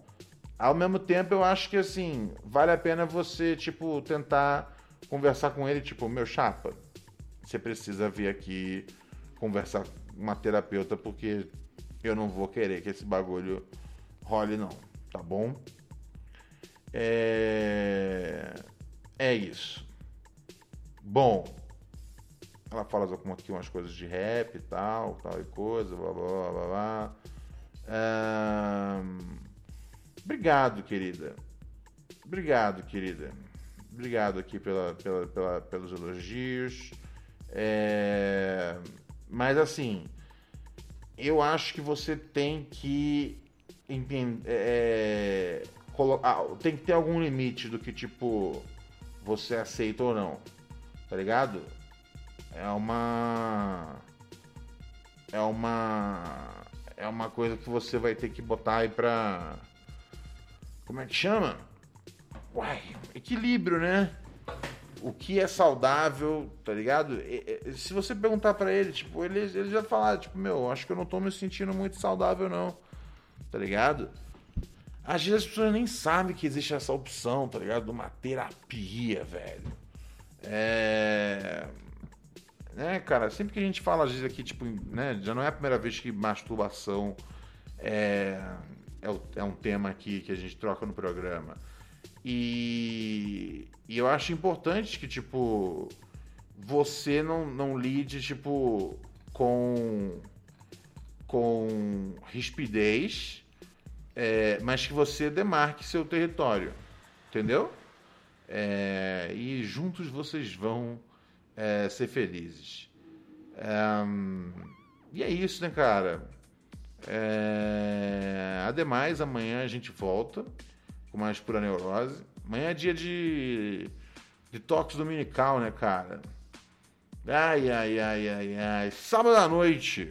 Ao mesmo tempo, eu acho que assim, vale a pena você, tipo, tentar conversar com ele, tipo, meu chapa, você precisa vir aqui conversar com uma terapeuta, porque eu não vou querer que esse bagulho role, não. Tá bom? É. É isso. Bom, ela fala aqui umas coisas de rap e tal, tal e coisa, blá blá blá blá blá. Obrigado, querida. Obrigado, querida. Obrigado aqui pela, pela, pela- pelos elogios. É, Mas assim, eu acho que você tem que entender, é, ah, tem que ter algum limite do que, tipo, você aceita ou não. Tá ligado? É uma. É uma. É uma coisa que você vai ter que botar aí pra. Como é que chama? Uai, equilíbrio, né? O que é saudável, tá ligado? E- e- Se você perguntar pra ele, tipo, ele, ele já falar, tipo, meu, acho que eu não tô me sentindo muito saudável, não. Tá ligado? Às vezes as pessoas nem sabem que existe essa opção, tá ligado? De uma terapia, velho. É. Né, cara, sempre que a gente fala, às vezes aqui, tipo, né, já não é a primeira vez que masturbação é, é, é um tema aqui que a gente troca no programa. E, e eu acho importante que, tipo, você não, não lide, tipo, com, com rispidez, é, mas que você demarque seu território. Entendeu? É, e juntos vocês vão é, ser felizes. É, e é isso, né, cara? É, ademais, amanhã a gente volta com mais pura neurose. Amanhã é dia de, de toques dominical, né, cara? Ai, ai, ai, ai, ai. Sábado à noite.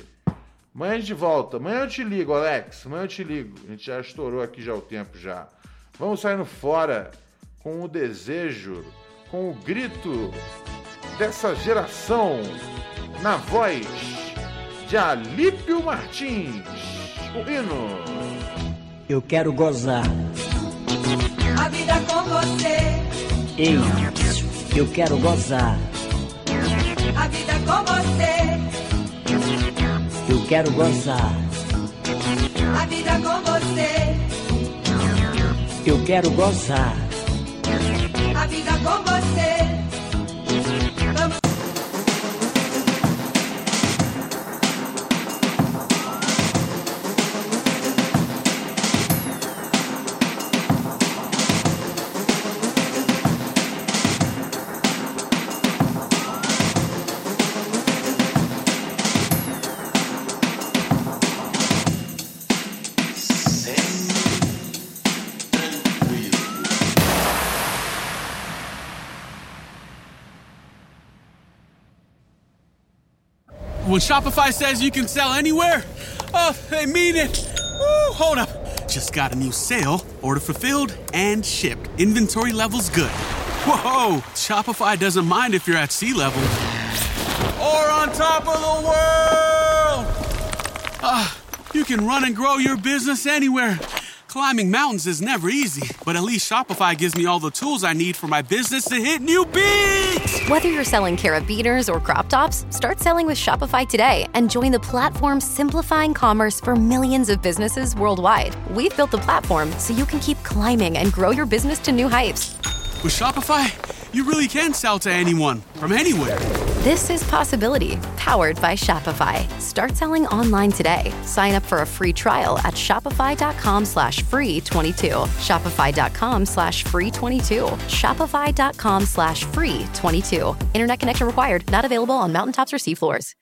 Amanhã a gente volta. Amanhã eu te ligo, Alex. Amanhã eu te ligo. A gente já estourou aqui já o tempo já. Vamos saindo fora com o desejo, com o grito dessa geração na voz de Alípio Martins. O hino. Eu quero gozar. A vida com você, Ei, eu quero gozar. a vida com você, quero gozar. a vida com você, Eu quero gozar. a vida com você. When Shopify says you can sell anywhere, oh, they mean it. Woo, hold up. Just got a new sale, order fulfilled and shipped. Inventory levels good. Whoa, Shopify doesn't mind if you're at sea level or on top of the world. Ah, you can run and grow your business anywhere. Climbing mountains is never easy, but at least Shopify gives me all the tools I need for my business to hit new peaks. Whether you're selling carabiners or crop tops, start selling with Shopify today and join the platform simplifying commerce for millions of businesses worldwide. We've built the platform so you can keep climbing and grow your business to new heights. With Shopify, you really can sell to anyone from anywhere. This is Possibility, powered by Shopify. Start selling online today. Sign up for a free trial at shopify.com slash free 22. Shopify.com slash free 22. Shopify.com slash free 22. Internet connection required. Not available on mountaintops or seafloors.